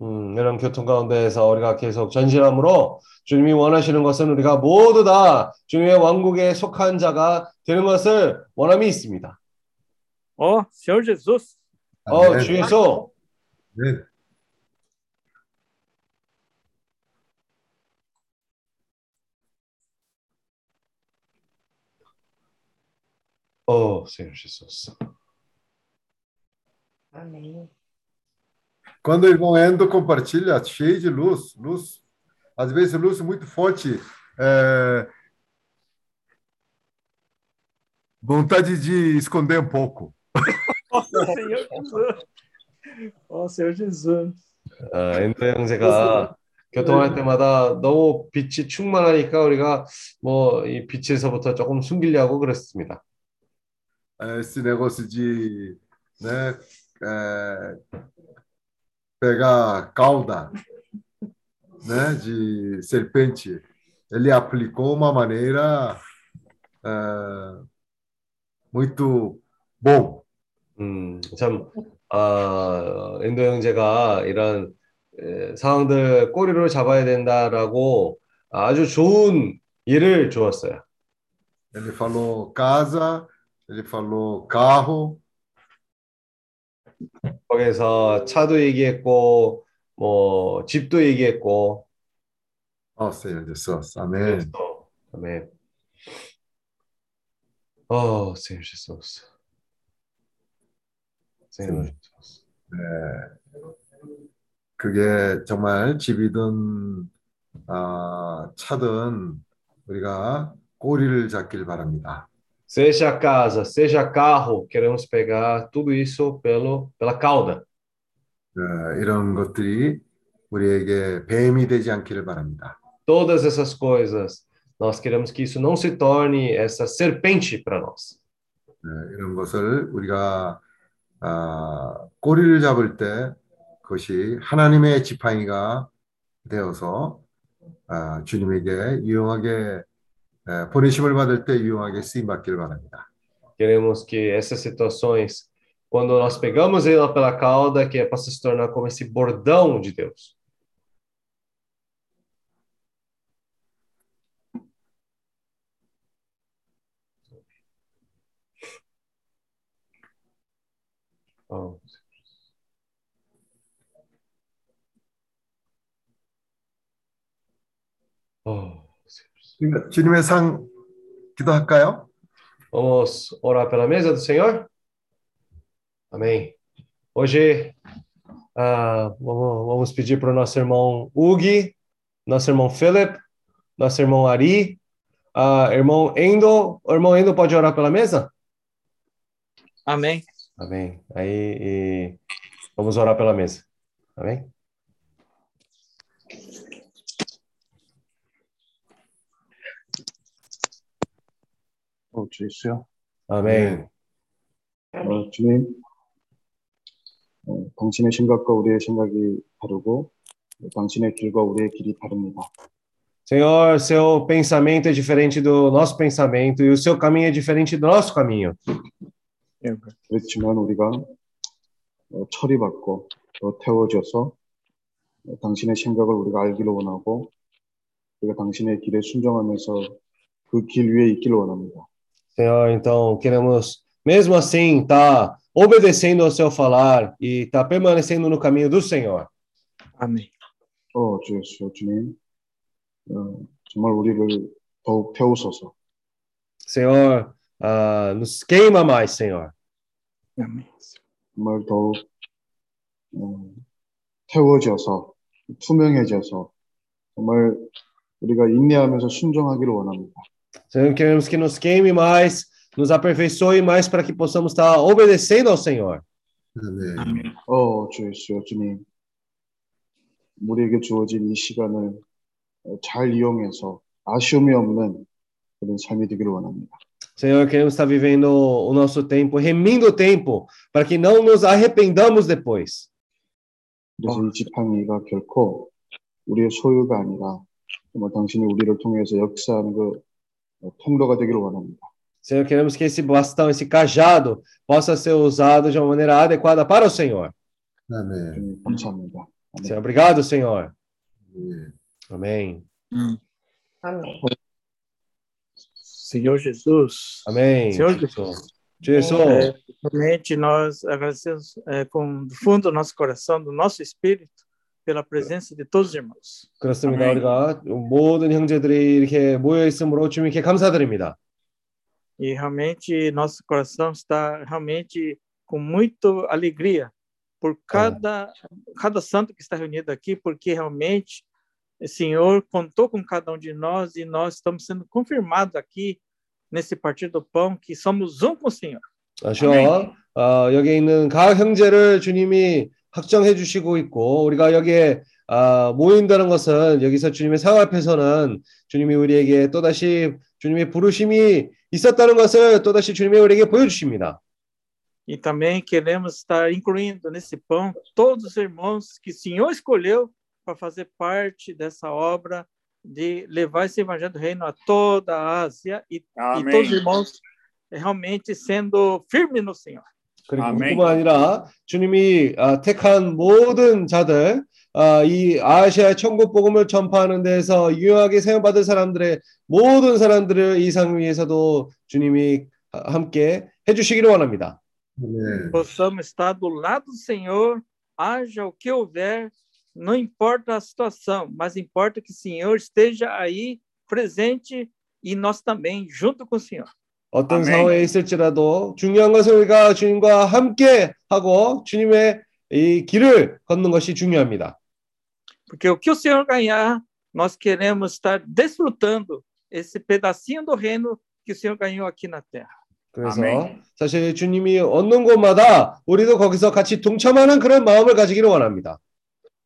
Speaker 4: 음, 이런 교통 가운데에서 우리가 계속 전진함으로 주님이 원하시는 것은 우리가 모두 다 주님의 왕국에 속한 자가 되는 것을 원함이 있습니다.
Speaker 8: Ó, Senhor Jesus,
Speaker 4: 어,
Speaker 2: 아멘.
Speaker 4: 주 예수,
Speaker 2: 네.
Speaker 4: 어, Senhor Jesus.
Speaker 6: Amém.
Speaker 2: Quando o irmão Endo compartilha, cheio de luz, luz, às vezes luz muito forte, é, vontade de esconder um pouco.
Speaker 8: ó Senhor Jesus, Senhor Jesus.
Speaker 4: 아, 엔도 형제가 교통할 때마다 너무 빛이 충만하니까 우리가 뭐 이 빛에서부터 조금 숨기려고 그랬습니다.
Speaker 2: Esse negócio de, né, é, pegar cauda, né, de serpente, ele aplicou uma maneira é, muito bom.
Speaker 4: 음, 참, 아, 엔도 형제가 이런 에, 상황들 꼬리로 잡아야 된다라고 아주 좋은 예를 주었어요.
Speaker 2: Ele falou casa, ele falou carro,
Speaker 4: 거기서 차도 얘기했고, 뭐, 집도 얘기했고,
Speaker 2: ó Senhor Jesus, amém.
Speaker 4: 그다음에, 어, Senhor Jesus. Senhor Jesus.
Speaker 2: 그게 정말 집이든 아, 차든 우리가 꼬리를 잡길 바랍니다.
Speaker 4: Seja casa, seja carro, queremos pegar tudo isso pelo, pela cauda.
Speaker 2: 어, 이런 것들이 우리에게 뱀이 되지 않기를 바랍니다.
Speaker 4: Todas essas coisas, nós queremos que isso não se torne essa serpente para nós.
Speaker 2: 어, 이런 것을 우리가 아, 꼬리를 잡을 때 그것이 하나님의 지팡이가 되어서 아, 주님에게 유용하게 에, 보내심을 받을 때 유용하게 쓰임 받기를 바랍니다.
Speaker 4: Queremos que essas situações, quando nós pegamos ela pela cauda, que é para se tornar como esse bordão de Deus. Oh,
Speaker 2: 주님- 주님의 상 기도할까요?
Speaker 4: Vamos orar pela mesa do Senhor? Amém. Hoje, ah, vamos, vamos pedir para o nosso irmão Ugi, nosso irmão Philip, nosso irmão Ari, ah, irmão Endo. O irmão Endo pode orar pela mesa?
Speaker 8: Amém.
Speaker 4: Amém. Aí, e vamos orar pela mesa. Amém?
Speaker 9: 어, 주 예수요.
Speaker 4: Amém.
Speaker 9: 어, 주님, 어, 당신의 생각과 우리의 생각이 다르고 어, 당신의 길과 우리의 길이 다릅니다.
Speaker 4: Senhor, seu pensamento é diferente do nosso pensamento e o seu caminho é diferente do nosso caminho.
Speaker 9: 그렇지만 우리가 어, 처리받고 또 태워져서 어, 당신의 생각을 우리가 알기를 원하고 우리가 당신의 길에 순종하면서 그 길 위에 있기를 원합니다.
Speaker 4: Senhor, então queremos mesmo assim está obedecendo ao seu falar e está permanecendo no caminho do Senhor.
Speaker 8: Amém.
Speaker 9: 어, 주 예수, 주님, 어, 정말 우리를 더욱 태우소서.
Speaker 4: Senhor, ah, nos queima mais, Senhor.
Speaker 8: Amém.
Speaker 9: 정말 더욱 어, 태워져서 투명해져서 정말 우리가 인내하면서 순종하기를 원합니다.
Speaker 4: Senhor, queremos que nos queime mais, nos aperfeiçoe mais para que possamos estar obedecendo ao Senhor.
Speaker 2: 아멘.
Speaker 9: 어, 주 예수, 주님, 우리에게 주어진 이 시간을 어, 잘 이용해서 아쉬움이 없는 그런 삶이 되기를 원합니다.
Speaker 4: Senhor, queremos estar vivendo o nosso tempo, remindo o tempo, para que não nos arrependamos depois.
Speaker 9: 그래서 이 지팡이가 결코 우리의 소유가 아니라 정말 당신이 우리를 통해서 역사하는 그 어, 통로가 되기를 원합니다.
Speaker 4: Senhor, queremos que esse bastão, esse cajado, possa ser usado de uma maneira adequada para o Senhor.
Speaker 2: 아멘.
Speaker 9: 주님, 감사합니다. 아멘.
Speaker 4: Senhor, obrigado, Senhor.
Speaker 2: 예.
Speaker 4: Amém.
Speaker 6: Amém.
Speaker 8: Senhor Jesus.
Speaker 4: Amém.
Speaker 8: Senhor
Speaker 4: Jesus. Jesus.
Speaker 8: É, realmente nós agradecemos é, com do fundo do nosso coração, do nosso espírito, pela presença de todos os irmãos.
Speaker 4: 그렇습니다.
Speaker 3: 아멘.
Speaker 4: 우리가 모든 형제들이 이렇게 모여 있으므로 주님께 감사드립니다.
Speaker 8: E realmente nosso coração está realmente com muita alegria por cada, cada santo que está reunido aqui, porque realmente o Senhor contou com cada um de nós e nós estamos sendo confirmados aqui nesse partir do pão que somos um com o Senhor.
Speaker 4: 아시오.
Speaker 3: 아멘.
Speaker 4: 어, 여기 있는 각 형제를 주님이 확정해 주시고 있고 우리가 여기에 아, 모인다는 것은 여기서 주님의 상 앞에서는 주님이 우리에게 또다시 주님의 부르심이 있었다는 것을 또다시 주님이 우리에게 보여주십니다.
Speaker 8: E também queremos estar incluindo nesse pão todos os irmãos que o Senhor escolheu para fazer parte dessa obra de levar esse evangelho do reino a toda a Ásia e, e
Speaker 3: Amém.
Speaker 8: todos os irmãos realmente sendo firmes no Senhor.
Speaker 4: 그리고
Speaker 3: 아멘.
Speaker 4: 뿐만 아니라 주님이 아, 택한 모든 자들 아, 이 아시아 천국 복음을 전파하는 데서 유용하게 사용받을 사람들의 모든 사람들을 이 상 위에서도 주님이 아, 함께 해주시기를 원합니다.
Speaker 2: 아멘.
Speaker 8: Possamos estar do lado do Senhor, haja o que houver, não importa a situação, mas importa que o Senhor esteja aí presente e nós também junto com o Senhor.
Speaker 4: 어떤
Speaker 3: 아멘.
Speaker 4: 상황에 있을지라도 중요한 것은 우리가 주님과 함께 하고 주님의 이 길을 걷는 것이 중요합니다.
Speaker 8: Porque o que o Senhor ganhar, nós queremos estar desfrutando esse pedacinho do reino que o Senhor ganhou aqui na terra.
Speaker 4: 그래서
Speaker 3: 아멘.
Speaker 4: 사실 주님이 얻는 곳마다 우리도 거기서 같이 동참하는 그런 마음을 가지기를 원합니다.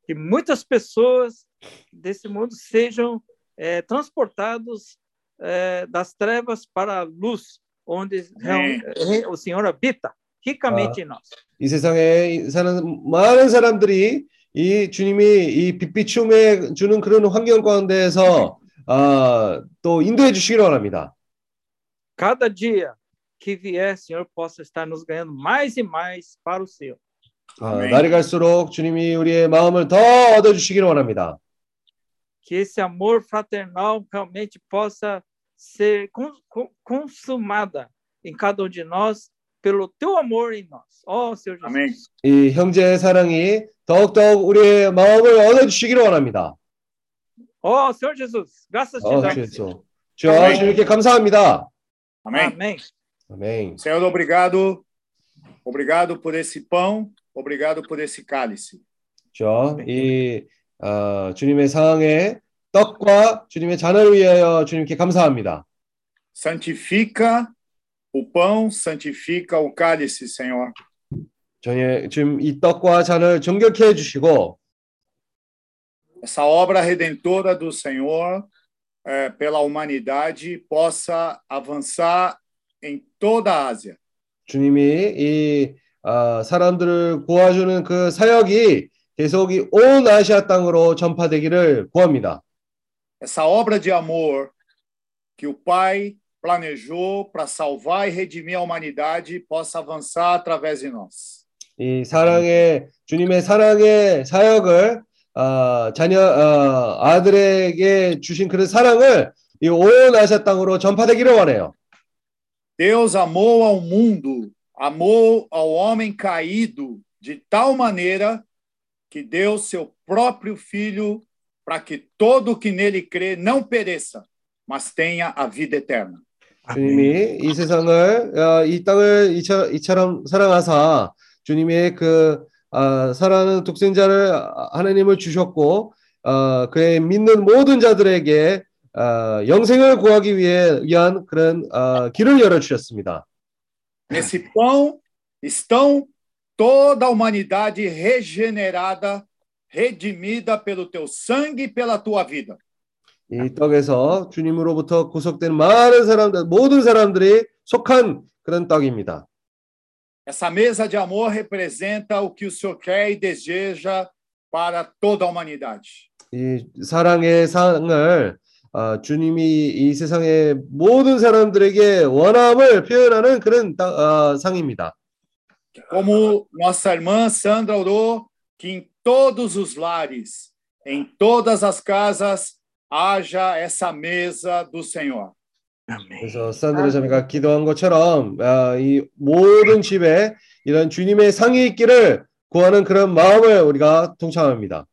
Speaker 8: Que muitas pessoas desse mundo sejam eh, transportados eh, das trevas para a luz, onde
Speaker 3: Amém.
Speaker 8: real- o Senhor habita ricamente em nós.
Speaker 4: 이 세상에 사는 많은 사람들이 이 주님이 이 빛비춤에 주는 그런 환경 가운데에서 아, 또 인도해 주시기를 원합니다.
Speaker 8: Cada dia que vier, Senhor, possa estar nos ganhando mais e mais para o Senhor.
Speaker 4: 아,
Speaker 3: 아멘.
Speaker 4: 날이 갈수록 주님이 우리의 마음을 더 얻어 주시기를 원합니다.
Speaker 8: que esse amor fraternal realmente possa ser con- con- consumada em cada um de nós pelo teu amor em nós. Ó Senhor Jesus.
Speaker 3: Amém.
Speaker 4: 이 형제의 사랑이 더욱더욱 우리의 마음을 얻어 주시기를 원합니다.
Speaker 8: Ó Senhor Jesus, graças te
Speaker 4: 어,
Speaker 8: damos.
Speaker 4: 주여. 주여 주님께 감사합니다.
Speaker 3: Amém.
Speaker 8: Amém.
Speaker 4: 아멘.
Speaker 3: Senhor, obrigado. Obrigado por esse pão. Obrigado por esse cálice.
Speaker 4: 주여, 이 어, 주님의 상황에 떡과 주님의 잔을 위하여 주님께 감사합니다.
Speaker 3: Santifica o pão, santifica o cálice, Senhor.
Speaker 4: 저희 지금 이 떡과 잔을 정결케 해 주시고
Speaker 3: Essa obra redentora do Senhor eh, pela humanidade possa avançar em toda a Ásia.
Speaker 4: 주님이 이 어, 사람들을 구해주는 그 사역이 계속 이온 아시아 땅으로 전파되기를 구합니다.
Speaker 3: Essa obra de amor que o Pai planejou para salvar e redimir a humanidade possa avançar através de nós.
Speaker 4: 이 사랑의 주님의 사랑의 사역을 어, 자녀 어, 아들에게 주신 그런 사랑을 이 온 아시아 땅으로 전파되기를 원해요.
Speaker 3: Deus amou ao mundo, amou ao homem caído de tal maneira que deu seu próprio filho para que todo o que nele crê não pereça, mas tenha a vida eterna.
Speaker 4: 주님이 이 세상을 어, 이 땅을 이처, 이처럼 사랑하사 주님의 그 아, 사랑하는 독생자를 하나님을 주셨고 어, 그의 믿는 모든 자들에게 어, 영생을 구하기 위해 위한 그런 어, 길을 열어 주셨습니다.
Speaker 3: Nesse pão estão toda a humanidade regenerada, redimida pelo teu sangue e pela tua vida.
Speaker 4: 이 떡에서 주님으로부터 구속된 많은 사람들, 모든 사람들이 속한 그런 떡입니다.
Speaker 3: Essa mesa de amor representa o que o Senhor quer e deseja para toda a humanidade.
Speaker 4: 이 사랑의 상을 아, 주님이 이 세상의 모든 사람들에게 원함을 표현하는 그런 따- 아, 상입니다.
Speaker 3: Como nossa irmã Sandra orou, que em todos os lares, em todas as casas, haja essa mesa do Senhor.
Speaker 5: Amém.
Speaker 4: 그래서 산드라 자매가 기도한 것처럼 아, 이 모든 집에 이런 주님의 상이 있기를 구하는 그런 마음을 우리가 동참합니다.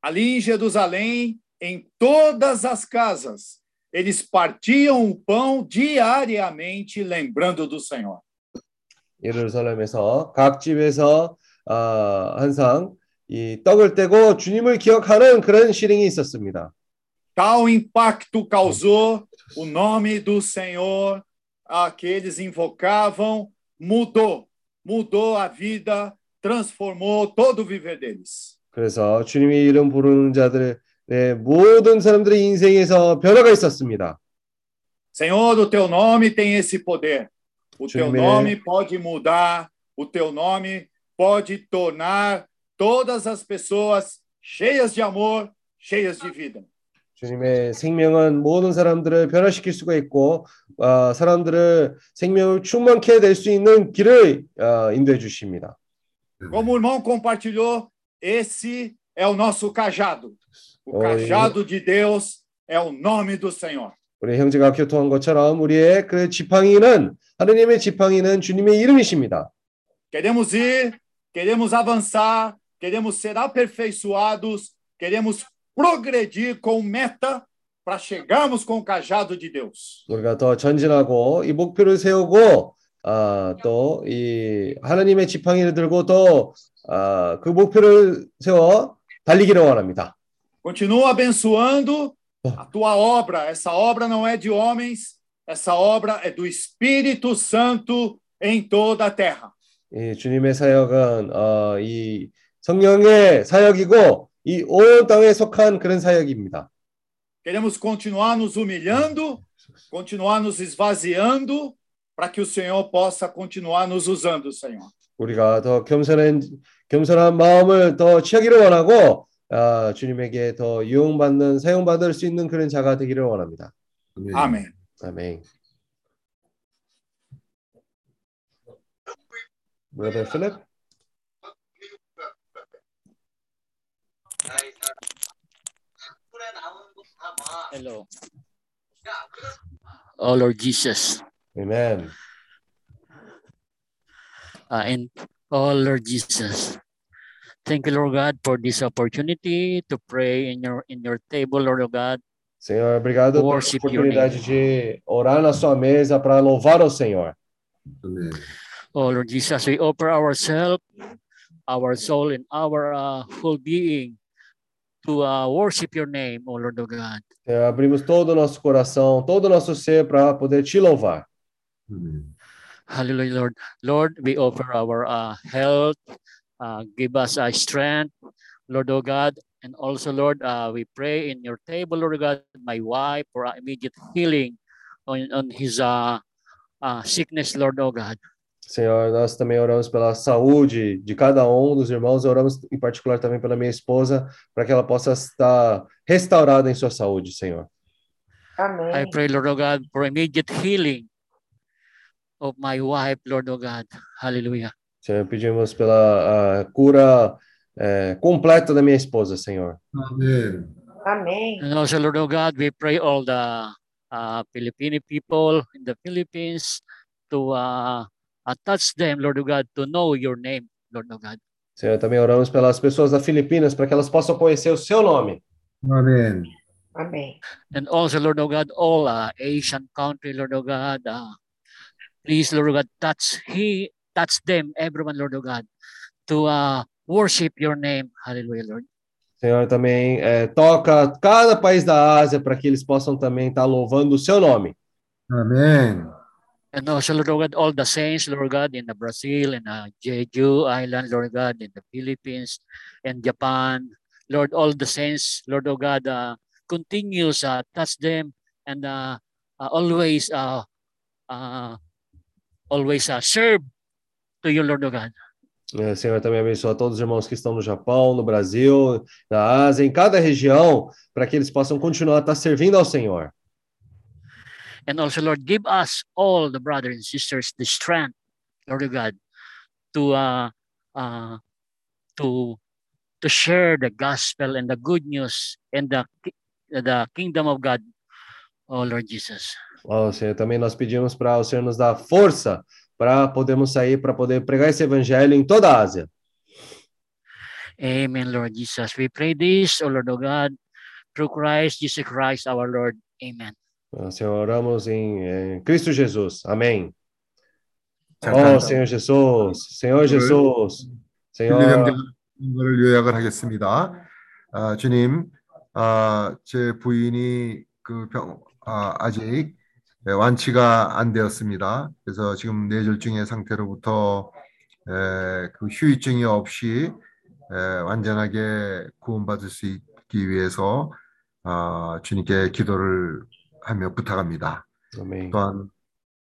Speaker 3: Ali em Jerusalém, em todas as casas, eles partiam o pão diariamente, lembrando do Senhor.
Speaker 4: 예루살렘에서 각 집에서 아, 항상 이 떡을 떼고 주님을 기억하는 그런 시링이 있었습니다.
Speaker 3: Tal impacto causou o nome do Senhor a que eles invocavam, mudou, mudou a vida, transformou todo o viver deles.
Speaker 4: 그래서 주님의 이름 부르는 자들의 모든 사람들의 인생에서 변화가 있었습니다.
Speaker 3: Senhor, o teu nome tem esse poder. O teu
Speaker 4: Amém.
Speaker 3: nome pode mudar, o teu nome pode tornar todas as pessoas cheias de amor, cheias de vida.
Speaker 4: 주님의 생명은 모든 사람들을 변화시킬 수가 있고 어, 사람들을 생명을 충만케 될 수 있는 길을 어, 인도해 주십니다.
Speaker 3: Como o irmão compartilhou, esse é o nosso cajado. O
Speaker 4: Oi.
Speaker 3: cajado de Deus é o nome do Senhor.
Speaker 4: 우리 형제가 교통한 것처럼 우리의 그 지팡이는 하느님의 지팡이는 주님의 이름이십니다.
Speaker 3: Queremos ir, queremos avançar, queremos ser aperfeiçoados, queremos progredir com meta para chegarmos com o cajado de Deus.
Speaker 4: 우리가 더 전진하고 이 목표를 세우고 아, 또 이 하나님의 지팡이를 들고 또 아, 그 목표를 세워 달리기를 원합니다.
Speaker 3: Continua abençoando a tua obra. Essa obra não é de homens, essa obra é do Espírito Santo em toda a terra.
Speaker 4: 이 주님의 사역은 어, 이 성령의 사역이고 이 온 땅에 속한 그런 사역입니다.
Speaker 3: Queremos continuar nos humilhando, continuar nos esvaziando, para que o Senhor possa continuar nos usando, Senhor.
Speaker 4: 우리가 더 겸손한 겸손한 마음을 더 취하기를 원하고 아, 주님에게 더 이용받는 사용받을 수 있는 그런 자가 되기를 원합니다.
Speaker 3: Amém.
Speaker 4: 아멘. Brother Philip.
Speaker 10: Hello. Oh Lord Jesus.
Speaker 4: Amen.
Speaker 10: Uh, and oh Lord Jesus. Thank you, Lord God, for this opportunity to pray in your in your table, Lord God.
Speaker 4: Senhor, obrigado por
Speaker 10: Worship your
Speaker 4: oportunidade de orar na sua mesa para louvar o Senhor.
Speaker 2: Amém.
Speaker 10: Oh Lord Jesus, we offer ourselves, our soul, and our uh, whole being to uh, worship your name, oh Lord of God.
Speaker 4: Senhor, abrimos todo o nosso coração, todo o nosso ser para poder te louvar.
Speaker 2: Amém.
Speaker 10: Hallelujah, Lord. Lord, we offer our uh, health, uh, give us uh, strength, Lord, oh God. And also, Lord, uh, we pray in your table, Lord God, my wife for immediate healing on, on his uh, uh, sickness, Lord, oh God.
Speaker 4: Senhor, nós também oramos pela saúde de cada um dos irmãos, oramos em particular também pela minha esposa, para que ela possa estar restaurada em sua saúde, Senhor.
Speaker 10: I
Speaker 6: Amém.
Speaker 10: pray, Lord, oh God, for immediate healing of my wife, Lord, oh God. Hallelujah.
Speaker 4: Senhor, pedimos pela cura eh, completa da minha esposa, Senhor.
Speaker 2: Amém.
Speaker 6: Amém.
Speaker 10: And also, Lord, oh God, we pray all the uh, Filipino people in the Philippines, to uh, uh, touch them, Lord God, to know your name, Lord God.
Speaker 4: Senhor, também oramos pelas pessoas da Filipinas para que elas possam conhecer o seu nome.
Speaker 2: Amém.
Speaker 6: Amém.
Speaker 10: And also, Lord God, all uh, Asian country, Lord God, uh, please, Lord God, touch he, touch them, everyone, Lord God, to uh, worship your name. Hallelujah, Lord.
Speaker 4: Senhor, também é, toca cada país da Ásia para que eles possam também estar tá louvando o seu nome.
Speaker 2: Amém.
Speaker 10: And also, Lord God, all the saints, Lord God, in Brazil, in Jeju Island, Lord God, in the Philippines, and Japan, Lord, all the saints, Lord of God, uh, continues uh, touch them and uh, uh, always, uh, uh, always uh, serve to you, Lord of God.
Speaker 4: Eh, Senhor, também abençoa todos os irmãos que estão no Japão, no Brasil, na Ásia, em cada região, para que eles possam continuar a estar servindo ao Senhor.
Speaker 10: And also, Lord, give us all the brothers and sisters the strength, Lord God, to uh, uh, to to share the gospel and the good news and the the kingdom of God, oh Lord Jesus.
Speaker 4: Ó Senhor, também nós pedimos para o Senhor nos dar força para podermos sair, para poder pregar esse evangelho em toda a Ásia.
Speaker 10: Amen, Lord Jesus. We pray this, O Lord of God, through Christ Jesus Christ, our Lord. Amen.
Speaker 4: Senhor, oramos em, em Cristo Jesus. Amém. Ó Senhor Jesus, Senhor Jesus, Senhor.
Speaker 2: 이거를 요약을 하겠습니다. 아, 주님, 아, 제 부인이 그 병, 아, 아직 예, 완치가 안 되었습니다. 그래서 지금 뇌졸중의 상태로부터 에, 그 후유증이 없이 에, 완전하게 구원받을 수 있기 위해서 아, 주님께 기도를 하며 부탁합니다.
Speaker 4: Amém.
Speaker 2: 또한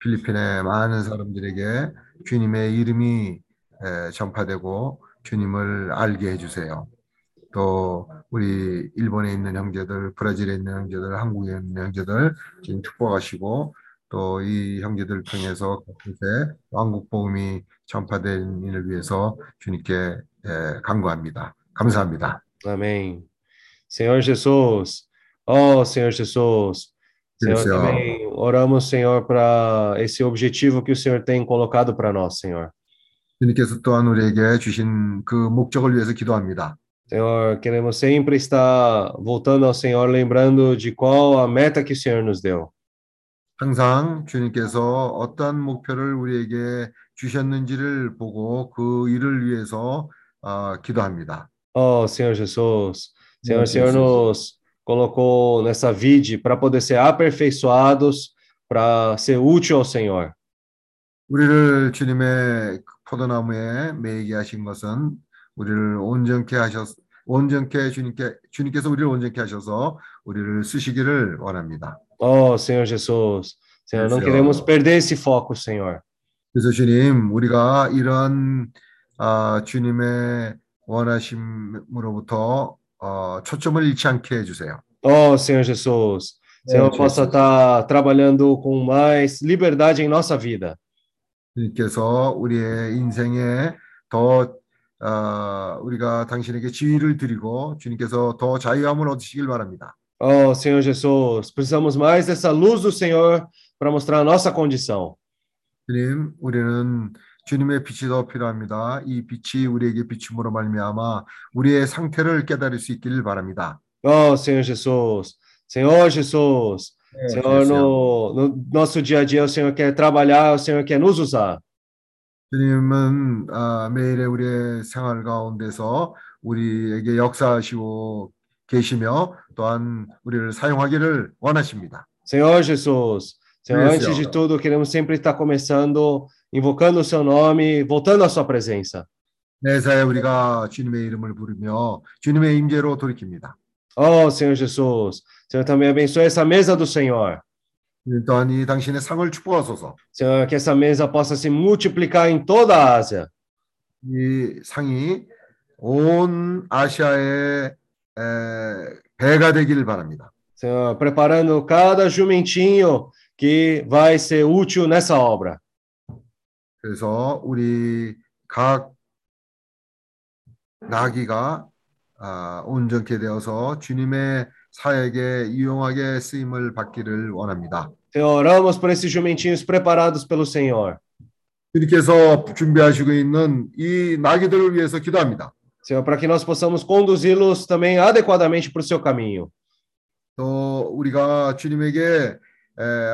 Speaker 2: 필리핀의 많은 사람들에게 주님의 이름이 에, 전파되고 주님을 알게 해주세요. 또 우리 일본에 있는 형제들, 브라질에 있는 형제들, 한국에 있는 형제들 지금 축복하시고 또 이 형제들 통해서 곳곳에 왕국 복음이 전파된 일을 위해서 주님께 에, 간구합니다. 감사합니다.
Speaker 4: Amém. Senhor Jesus, ó Senhor Jesus, Senhor,
Speaker 2: Senhor.
Speaker 4: também oramos, Senhor, para esse objetivo que o Senhor tem colocado para nós, Senhor.
Speaker 2: 주님께서 또한 우리에게 주신 그 목적을 위해서 기도합니다.
Speaker 4: Senhor, queremos sempre estar voltando ao Senhor, lembrando de qual a meta que o Senhor nos deu.
Speaker 2: 항상 주님께서 어떤 목표를 우리에게 주셨는지를 보고 그 일을 위해서 아, 기도합니다.
Speaker 4: Oh, Senhor Jesus, Senhor, o
Speaker 2: Sim,
Speaker 4: Senhor
Speaker 2: sim.
Speaker 4: nos colocou nessa vide para poder ser aperfeiçoados, para ser útil ao Senhor.
Speaker 2: 우리를 주님의 그 포도나무에 매이게 하신 것은 우리를 온전케 하셔서 온전케 주님께 주님께서 우리를 온전케 하셔서 우리를 쓰시기를 원합니다.
Speaker 4: Oh, Senhor Jesus, Senhor, não queremos perder esse foco, Senhor.
Speaker 2: 그래서 주님 우리가 이런 아, 주님의 원하심으로부터 어, 초점을 잃지 않게 해주세요.
Speaker 4: Oh, Senhor Jesus, Senhor,
Speaker 2: Jesus.
Speaker 4: possa estar trabalhando com mais liberdade em nossa vida.
Speaker 2: 주님께서 우리의 인생에 더 어, 우리가 당신에게 지위를 드리고 주님께서 더 자유함을 얻으시길 바랍니다.
Speaker 4: Oh, Senhor Jesus, precisamos mais dessa luz do Senhor para mostrar a nossa condição.
Speaker 2: 주님, 우리는 주님의 빛이 더 필요합니다. 이 빛이 우리에게 비춤으로 말미암아 우리의 상태를 깨달을 수 있기를 바랍니다.
Speaker 4: Oh, Senhor Jesus, Senhor Jesus, Senhor, no, no nosso dia a dia, o Senhor quer trabalhar, o Senhor quer nos usar.
Speaker 2: 주님은 아, 매일의 우리의 생활 가운데서 우리에게 역사하시고 계시며 또한 우리를 사용하기를 원하십니다.
Speaker 4: Senhor Jesus, Senhor, antes de tudo, queremos sempre estar começando, invocando o seu nome, voltando à sua presença.
Speaker 2: 매사에 우리가 주님의 이름을 부르며 주님의 임재로 돌이킵니다.
Speaker 4: Oh, Senhor Jesus, Senhor, também abençoe essa mesa do Senhor.
Speaker 2: 주님 또한 이 당신의 상을 축복하소서.
Speaker 4: Senhor, que essa mesa possa se multiplicar em toda a Ásia.
Speaker 2: 이 상이 온 아시아의 에, 배가 되기를 바랍니다.
Speaker 4: Senhor, preparando cada jumentinho que vai ser útil nessa obra.
Speaker 2: 그래서 우리 각 나귀가 아, 온전케 되어서 주님의 사역에 유용하게 쓰임을 받기를 원합니다.
Speaker 4: Oramos por esses jumentinhos preparados pelo Senhor.
Speaker 2: 주님께서 준비하시고 있는 이 나귀들을 위해서 기도합니다.
Speaker 4: Senhor, para que nós possamos conduzi-los também adequadamente para o seu caminho.
Speaker 2: 또 우리가 주님에게 에,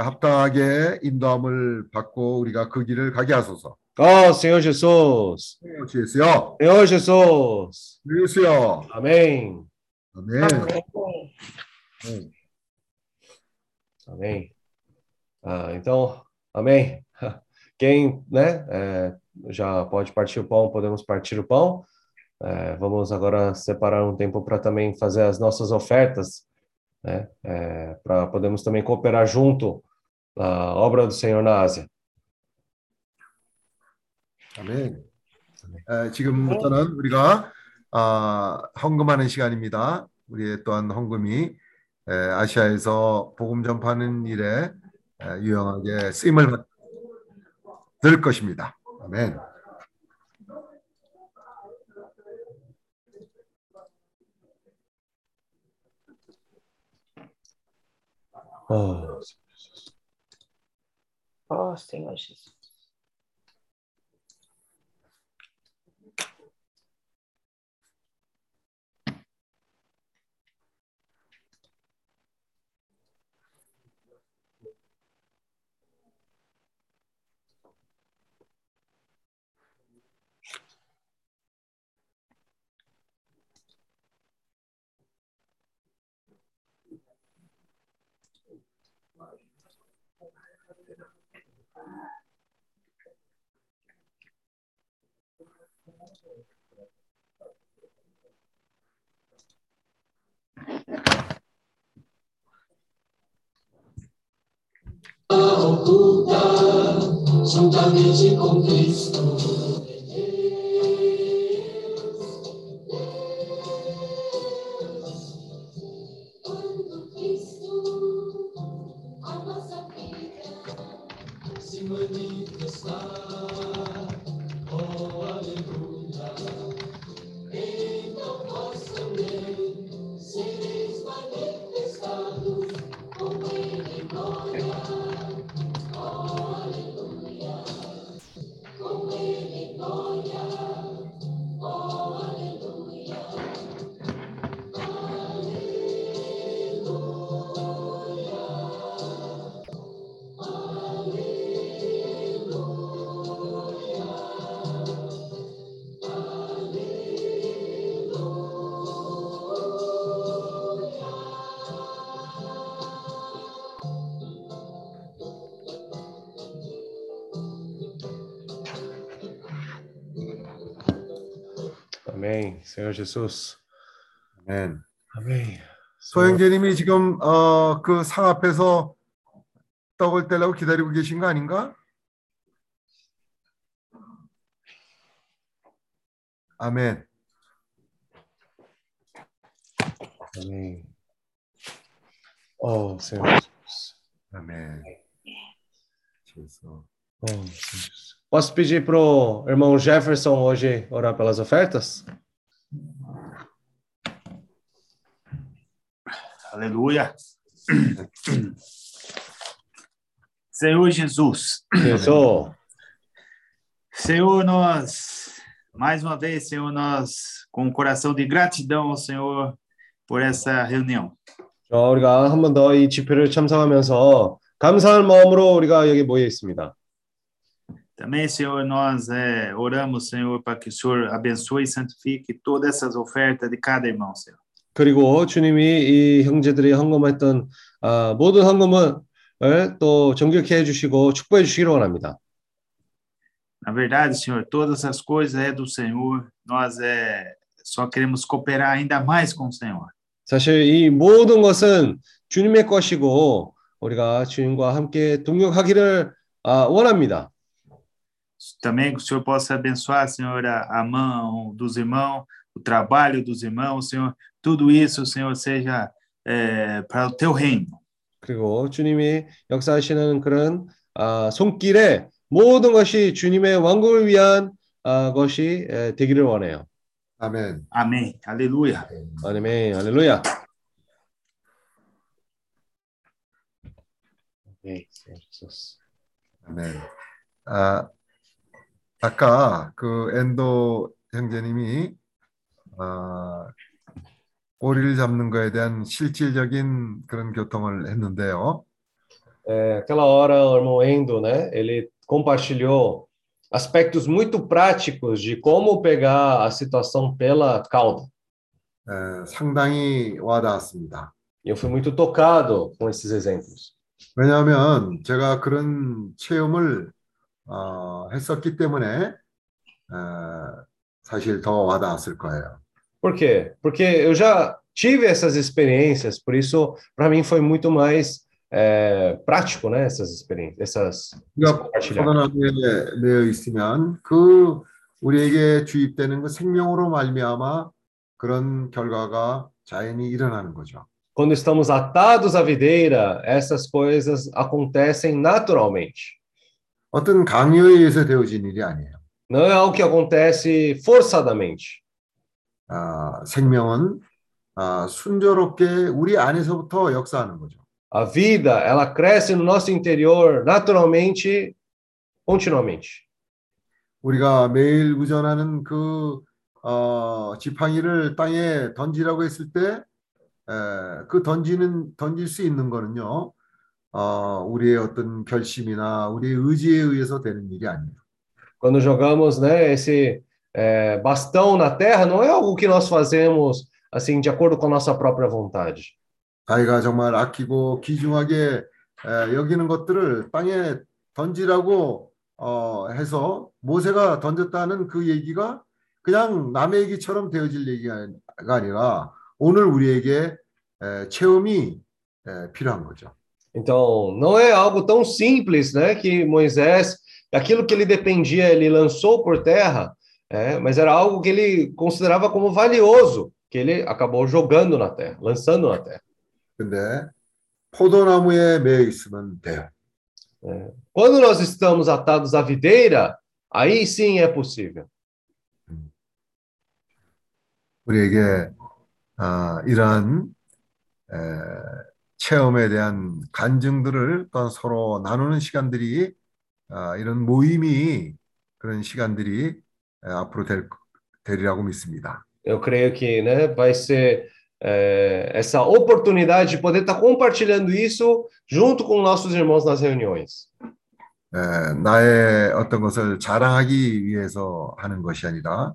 Speaker 2: 합당하게 인도함을 받고 우리가 그 길을 가게 하소서.
Speaker 4: Ó Senhor Jesus,
Speaker 2: 주 예수여,
Speaker 4: Senhor Jesus.
Speaker 2: 주 예수여.
Speaker 4: Amém.
Speaker 2: 아멘.
Speaker 6: Amém.
Speaker 4: Amém. Ah, então, amém. Quem né, é, já pode partir o pão, podemos partir o pão. É, vamos agora separar um tempo para também fazer as nossas ofertas, Né, é, para podermos também cooperar junto à obra do Senhor na Ásia.
Speaker 2: 아멘. 에, 지금 부터는 우리가 아, 헌금하는 시간입니다. 우리의 또한 헌금이 에, 아시아에서 복음 전파하는 일에 에, 유용하게 쓰임을 받을 것입니다. 아멘.
Speaker 4: Oh,
Speaker 6: Ó Senhor Jesus.
Speaker 11: juntamente com Cristo.
Speaker 4: Jesus.
Speaker 2: 아멘.
Speaker 4: Amém. Senhor,
Speaker 2: 소영재님이 지금 어, 그 상 앞에서 떡을 떼려고 기다리고 계신 거 아닌가? 아멘.
Speaker 4: amém. Oh, Senhor Jesus.
Speaker 2: 아멘. 그래서
Speaker 4: Oh, Senhor Jesus. Posso pedir pro irmão Jefferson hoje orar pelas ofertas?
Speaker 5: Aleluia. Senhor Jesus,
Speaker 4: Jesus.
Speaker 5: Senhor, nós, mais uma vez, Senhor, nós, com um coração de gratidão ao Senhor por essa reunião.
Speaker 4: 자, 우리가 한 번 더 이 집회를 참석하면서 감사한 마음으로 우리가 여기 모여 있습니다.
Speaker 5: Também, Senhor, nós eh, oramos, Senhor, para que o Senhor abençoe e santifique todas essas ofertas de cada irmão, Senhor.
Speaker 4: 그리고 주님이 이 형제들이 헌금했던 아, 모든 헌금을 또 정결케 해주시고 축복해 주시기를 원합니다.
Speaker 5: Na verdade, Senhor, todas as coisas é do Senhor. Nós é, só queremos cooperar ainda mais com o Senhor.
Speaker 4: 사실 이 모든 것은 주님의 것이고 우리가 주님과 함께 동역하기를 아, 원합니다.
Speaker 5: Também que o Senhor possa abençoar, Senhor, a, a mão dos irmãos, o trabalho dos irmãos, Senhor. Tudo isso, Senhor, seja é, para o teu reino.
Speaker 4: 그리고 주님이 역사하시는 그런 아, 손길에 모든 것이 주님의 왕국을 위한 아, 것이 에, 되기를 원해요.
Speaker 2: 아멘.
Speaker 5: Amém. Aleluia.
Speaker 4: 아멘, 할렐루야. Amém, Senhor Jesus.
Speaker 2: 아멘. 아, 아까 그 엔도 형제님이 아, 꼬리를 잡는 거에 대한 실질적인 그런 교통을 했는데요.
Speaker 4: É, aquela hora, o irmão Endo, né, ele compartilhou aspectos muito práticos de como pegar a situação pela cauda.
Speaker 2: 에, 상당히 와닿았습니다.
Speaker 4: E eu fui muito tocado com esses exemplos.
Speaker 2: 왜냐하면 제가 그런 체험을 어, 했었기 때문에 어, 사실 더 와닿았을 거예요.
Speaker 4: Por quê? Porque eu já tive essas experiências, por isso, para mim, foi muito mais é, prático, né, essas experiências, essas
Speaker 2: 우리가
Speaker 4: compartilhar.
Speaker 2: 포도나무에 매여 있으면 그 우리에게 주입되는 그 생명으로 말미암아 그런 결과가 자연히 일어나는 거죠.
Speaker 4: Quando estamos atados à videira, essas coisas acontecem naturalmente.
Speaker 2: 어떤 강요에 의해서 되어진 일이 아니에요.
Speaker 4: Não é algo que acontece forçadamente.
Speaker 2: 아, 생명은 아, 순조롭게 우리 안에서부터 역사하는 거죠.
Speaker 4: A vida, ela cresce no nosso interior naturalmente, continuamente.
Speaker 2: 우리가 매일 구전하는 그 어, 지팡이를 땅에 던지라고 했을 때, 에, 그 던지는 던질 수 있는 거는요, 어, 우리의 어떤 결심이나 우리의 의지에 의해서 되는 일이 아니에요.
Speaker 4: Quando jogamos, né, esse é, bastão na terra, não é algo que nós fazemos assim de acordo com a nossa própria vontade.
Speaker 2: 자기가 정말 아끼고 귀중하게 에, 여기는 것들을 땅에 던지라고 어, 해서 모세가 던졌다는 그 얘기가 그냥 남의 얘기처럼 되어질 얘기가 아니라 오늘 우리에게 에, 체험이 에, 필요한 거죠.
Speaker 4: Então, não é algo tão simples, né, que Moisés, aquilo que ele dependia, ele lançou por terra, é, mas era algo que ele considerava como valioso, que ele acabou jogando na terra, lançando na terra.
Speaker 2: 근데 포도나무에 매여 있으면 돼요.
Speaker 4: Quando nós estamos atados à videira, aí sim é possível.
Speaker 2: 우리에게 아, 이러한 에, 체험에 대한 간증들을 또 서로 나누는 시간들이 아, 이런 모임이 그런 시간들이 에, 앞으로 될, 되리라고 믿습니다.
Speaker 4: Eu creio que né, vai ser é, essa oportunidade de poder estar compartilhando isso junto com nossos irmãos nas reuniões.
Speaker 2: 에, 나의 어떤 것을 자랑하기 위해서 하는 것이 아니라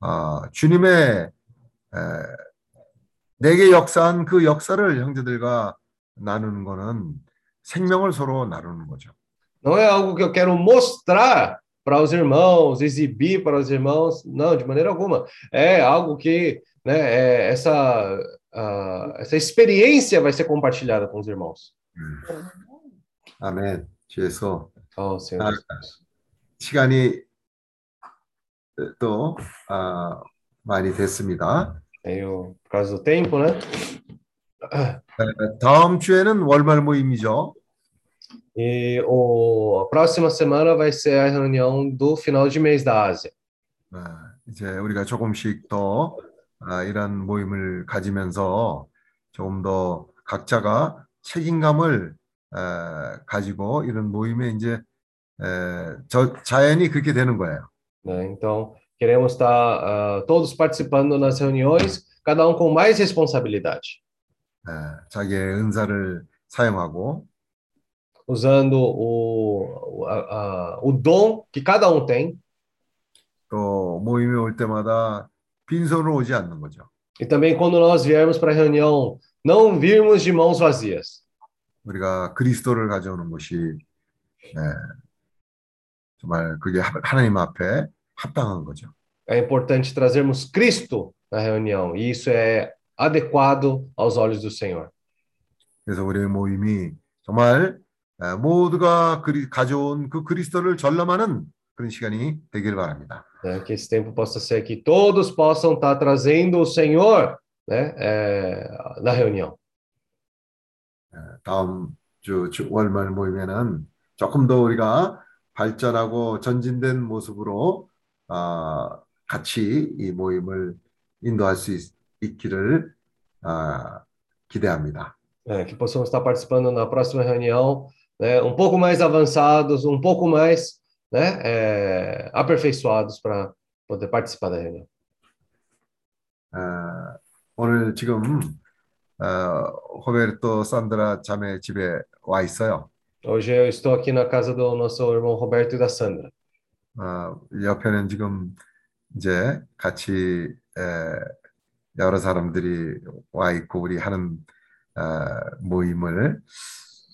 Speaker 2: 아, 주님의 에, 내게 역사한 그 역사를 형제들과 나누는 것은 생명을 서로 나누는 거죠.
Speaker 4: Não é algo que eu quero mostrar para os irmãos, exibir para os irmãos, não, de maneira alguma. É algo que né, é, essa, ah, essa experiência vai ser compartilhada com os irmãos.
Speaker 2: 아멘. 주에서
Speaker 4: Oh, Senhor
Speaker 2: 아,
Speaker 4: Jesus.
Speaker 2: 시간이 또 아, 많이 됐습니다.
Speaker 4: Tenho, por causa do tempo, né?
Speaker 2: 에, 다음 주에는 월말 모임이죠.
Speaker 4: E o, a próxima semana vai ser a reunião do final de mês da Ásia.
Speaker 2: 아, 이제 우리가 조금씩 더 아, 이런 모임을 가지면서 조금 더 각자가 책임감을 에, 가지고 이런 모임에 이제 에, 저 자연히 그렇게 되는 거예요.
Speaker 4: né? Então, queremos estar ah, todos participando nas reuniões, cada um com mais responsabilidade,
Speaker 2: 에, 자기의 은사를 사용하고
Speaker 4: usando o, a- a- o dom que cada um tem,
Speaker 2: 또 모임에 올 때마다 빈손으로 오지 않는 거죠.
Speaker 4: e também quando nós viermos para a reunião, não virmos de mãos vazias.
Speaker 2: 우리가 그리스도를 가져오는 것이 에, 정말 그게 하- 하나님 앞에 합당한 거죠.
Speaker 4: É importante trazermos Cristo na reunião, e isso é adequado aos olhos do Senhor.
Speaker 2: 그래서 우리의 모임이 정말 에, 모두가 그리, 가져온 그 그리스도를 전람하는 그런 시간이 되길 바랍니다.
Speaker 4: né? Que esse tempo possa ser que todos possam estar trazendo o Senhor né? é, na reunião.
Speaker 2: 에, 다음 주, 주 월말 모임에는 조금 더 우리가 발전하고 전진된 모습으로 아, 같이 이 모임을 인도할 수 있, 있기를 아, 기대합니다.
Speaker 4: É, que possamos estar participando na próxima reunião, né, um pouco mais avançados, um pouco mais né, é, aperfeiçoados para poder participar da reunião.
Speaker 2: 아, 오늘 지금 어, 호베르토 산드라 자매 집에 와 있어요.
Speaker 4: Hoje eu estou aqui na casa do nosso irmão Roberto e da Sandra.
Speaker 2: 어, 옆에는 지금 이제 같이 에, 여러 사람들이 와 있고 우리 하는 어, 모임을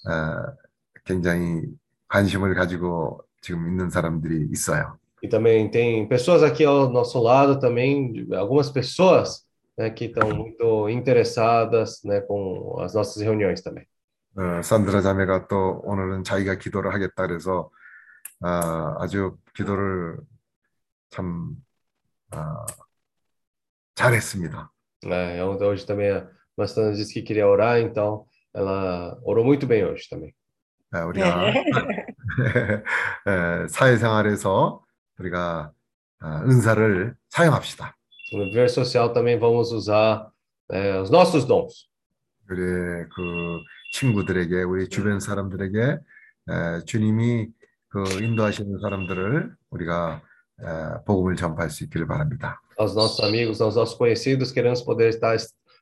Speaker 2: 어, 굉장히 관심을 가지고 지금 있는 사람들이 있어요.
Speaker 4: E também tem pessoas aqui ao nosso lado também, algumas pessoas né, que estão muito interessadas né, com as nossas reuniões também.
Speaker 2: 어, 산드라 자매가 또 오늘은 자기가 기도를 하겠다 그래서 아, 아주 기도를 참 아, 잘했습니다.
Speaker 4: É, hoje também a Mastana disse que queria orar, então ela orou muito bem hoje também.
Speaker 2: 아, 우리가 에, 사회생활에서 우리가 아, 은사를 사용합시다.
Speaker 4: No viver social também vamos usar é, os nossos dons.
Speaker 2: 우리 그 친구들에게 우리 주변 사람들에게 에, 주님이 그 인도하시는 사람들을 우리가 에, 복음을 전파할 수 있기를 바랍니다.
Speaker 4: Aos nossos amigos, aos nossos conhecidos, queremos poder estar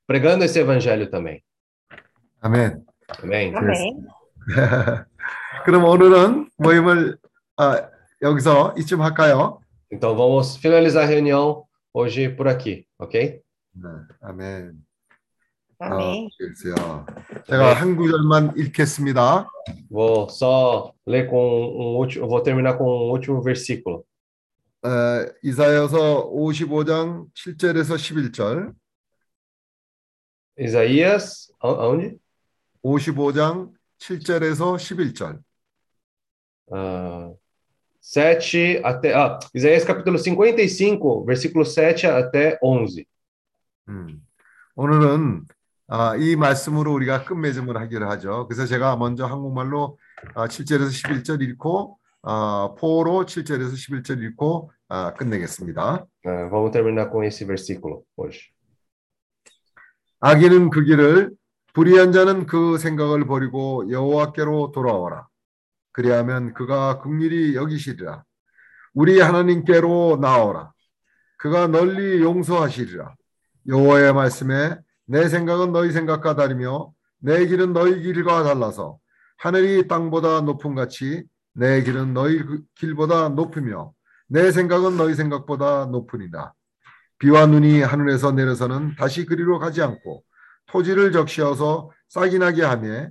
Speaker 4: pregando esse evangelho também.
Speaker 2: 아멘.
Speaker 4: Amém?
Speaker 6: Amém.
Speaker 2: 그럼 오늘은 모임을 아, 여기서 이쯤 할까요?
Speaker 4: Então vamos finalizar a reunião hoje por aqui, ok?
Speaker 2: 네, 아멘.
Speaker 6: Amém.
Speaker 2: 글쎄요. 제가 한 구절만 읽겠습니다.
Speaker 4: Vou só ler com um último, vou terminar com um último versículo.
Speaker 2: 에, 이사야서 55장 7절에서 11절,
Speaker 4: Isaías, a- aonde?
Speaker 2: 55장 7절에서 11절.
Speaker 4: Ah, 7 até. Ah, Isaías capítulo 55, versículo 7 até 11.
Speaker 2: 음, 오늘은 아, 이 말씀으로 우리가 끝맺음을 하기로 하죠. 그래서 제가 먼저 한국말로 아, 7절에서 11절 읽고 아, 포로 7절에서 11절 읽고 아, 끝내겠습니다.
Speaker 4: Ah, vamos terminar com esse versículo hoje.
Speaker 2: 악인은 그 길을 불의한 자는 그 생각을 버리고 여호와께로 돌아오라. 그리하면 그가 긍휼히 여기시리라. 우리 하나님께로 나오라. 그가 널리 용서하시리라. 여호와의 말씀에 내 생각은 너희 생각과 다르며 내 길은 너희 길과 달라서 하늘이 땅보다 높음 같이 내 길은 너희 그 길보다 높으며 내 생각은 너희 생각보다 높으니라. 비와 눈이 하늘에서 내려서는 다시 그리로 가지 않고 토지를 적시어서 싹이 나게 하며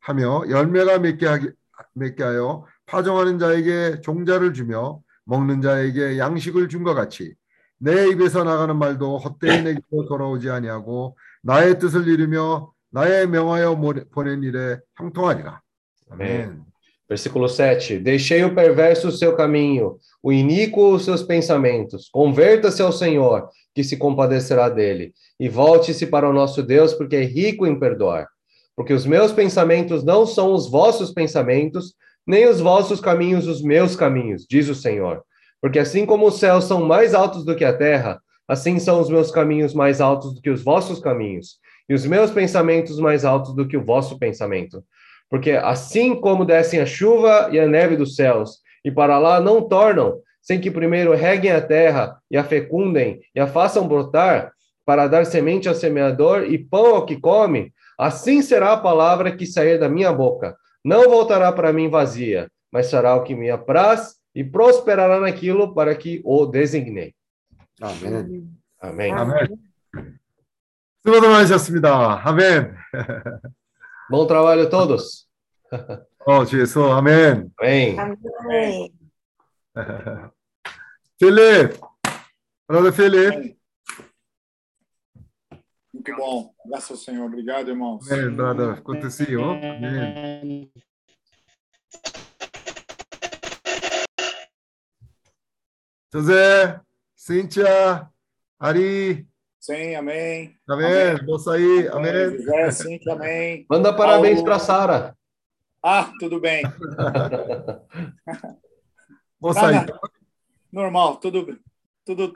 Speaker 2: 하며 열매가 맺게 하게 맺게 하여 파종하는 자에게 종자를 주며 먹는 자에게 양식을 준 것 같이 내 입에서 나가는 말도 헛되이 내게로 돌아오지 아니하고 나의 뜻을 이루며 나의 명하여 보낸 일에 형통하리라. 아멘.
Speaker 4: Versículo 7. Deixei o perverso o seu caminho, o iníquo os seus pensamentos. Converta-se ao Senhor, que se compadecerá dele, e volte-se para o nosso Deus, porque é rico em perdoar. Porque os meus pensamentos não são os vossos pensamentos, nem os vossos caminhos os meus caminhos, diz o Senhor. Porque assim como os céus são mais altos do que a terra, assim são os meus caminhos mais altos do que os vossos caminhos, e os meus pensamentos mais altos do que o vosso pensamento. Porque assim como descem a chuva e a neve dos céus, e para lá não tornam, sem que primeiro reguem a terra e a fecundem e a façam brotar, para dar semente ao semeador e pão ao que come, assim será a palavra que sair da minha boca. Não voltará para mim vazia, mas será o que me apraz e prosperará naquilo para que o designei. Amém.
Speaker 2: Amém. Amém. Amém.
Speaker 4: Bom trabalho a todos.
Speaker 2: Oh, Jesus,
Speaker 4: amém.
Speaker 6: Amém.
Speaker 2: Felipe, brother Felipe.
Speaker 3: Muito bom, graças ao Senhor. Obrigado, irmãos.
Speaker 2: Amém, brother. Aconteceu. Amém. José, Cíntia, Ari,
Speaker 3: Sim, amém.
Speaker 2: amém. Moçaí, amém.
Speaker 3: José, sim, amém.
Speaker 4: Manda parabéns para Sara.
Speaker 3: Ah, tudo bem.
Speaker 2: Moçaí.
Speaker 3: Normal, tudo, tudo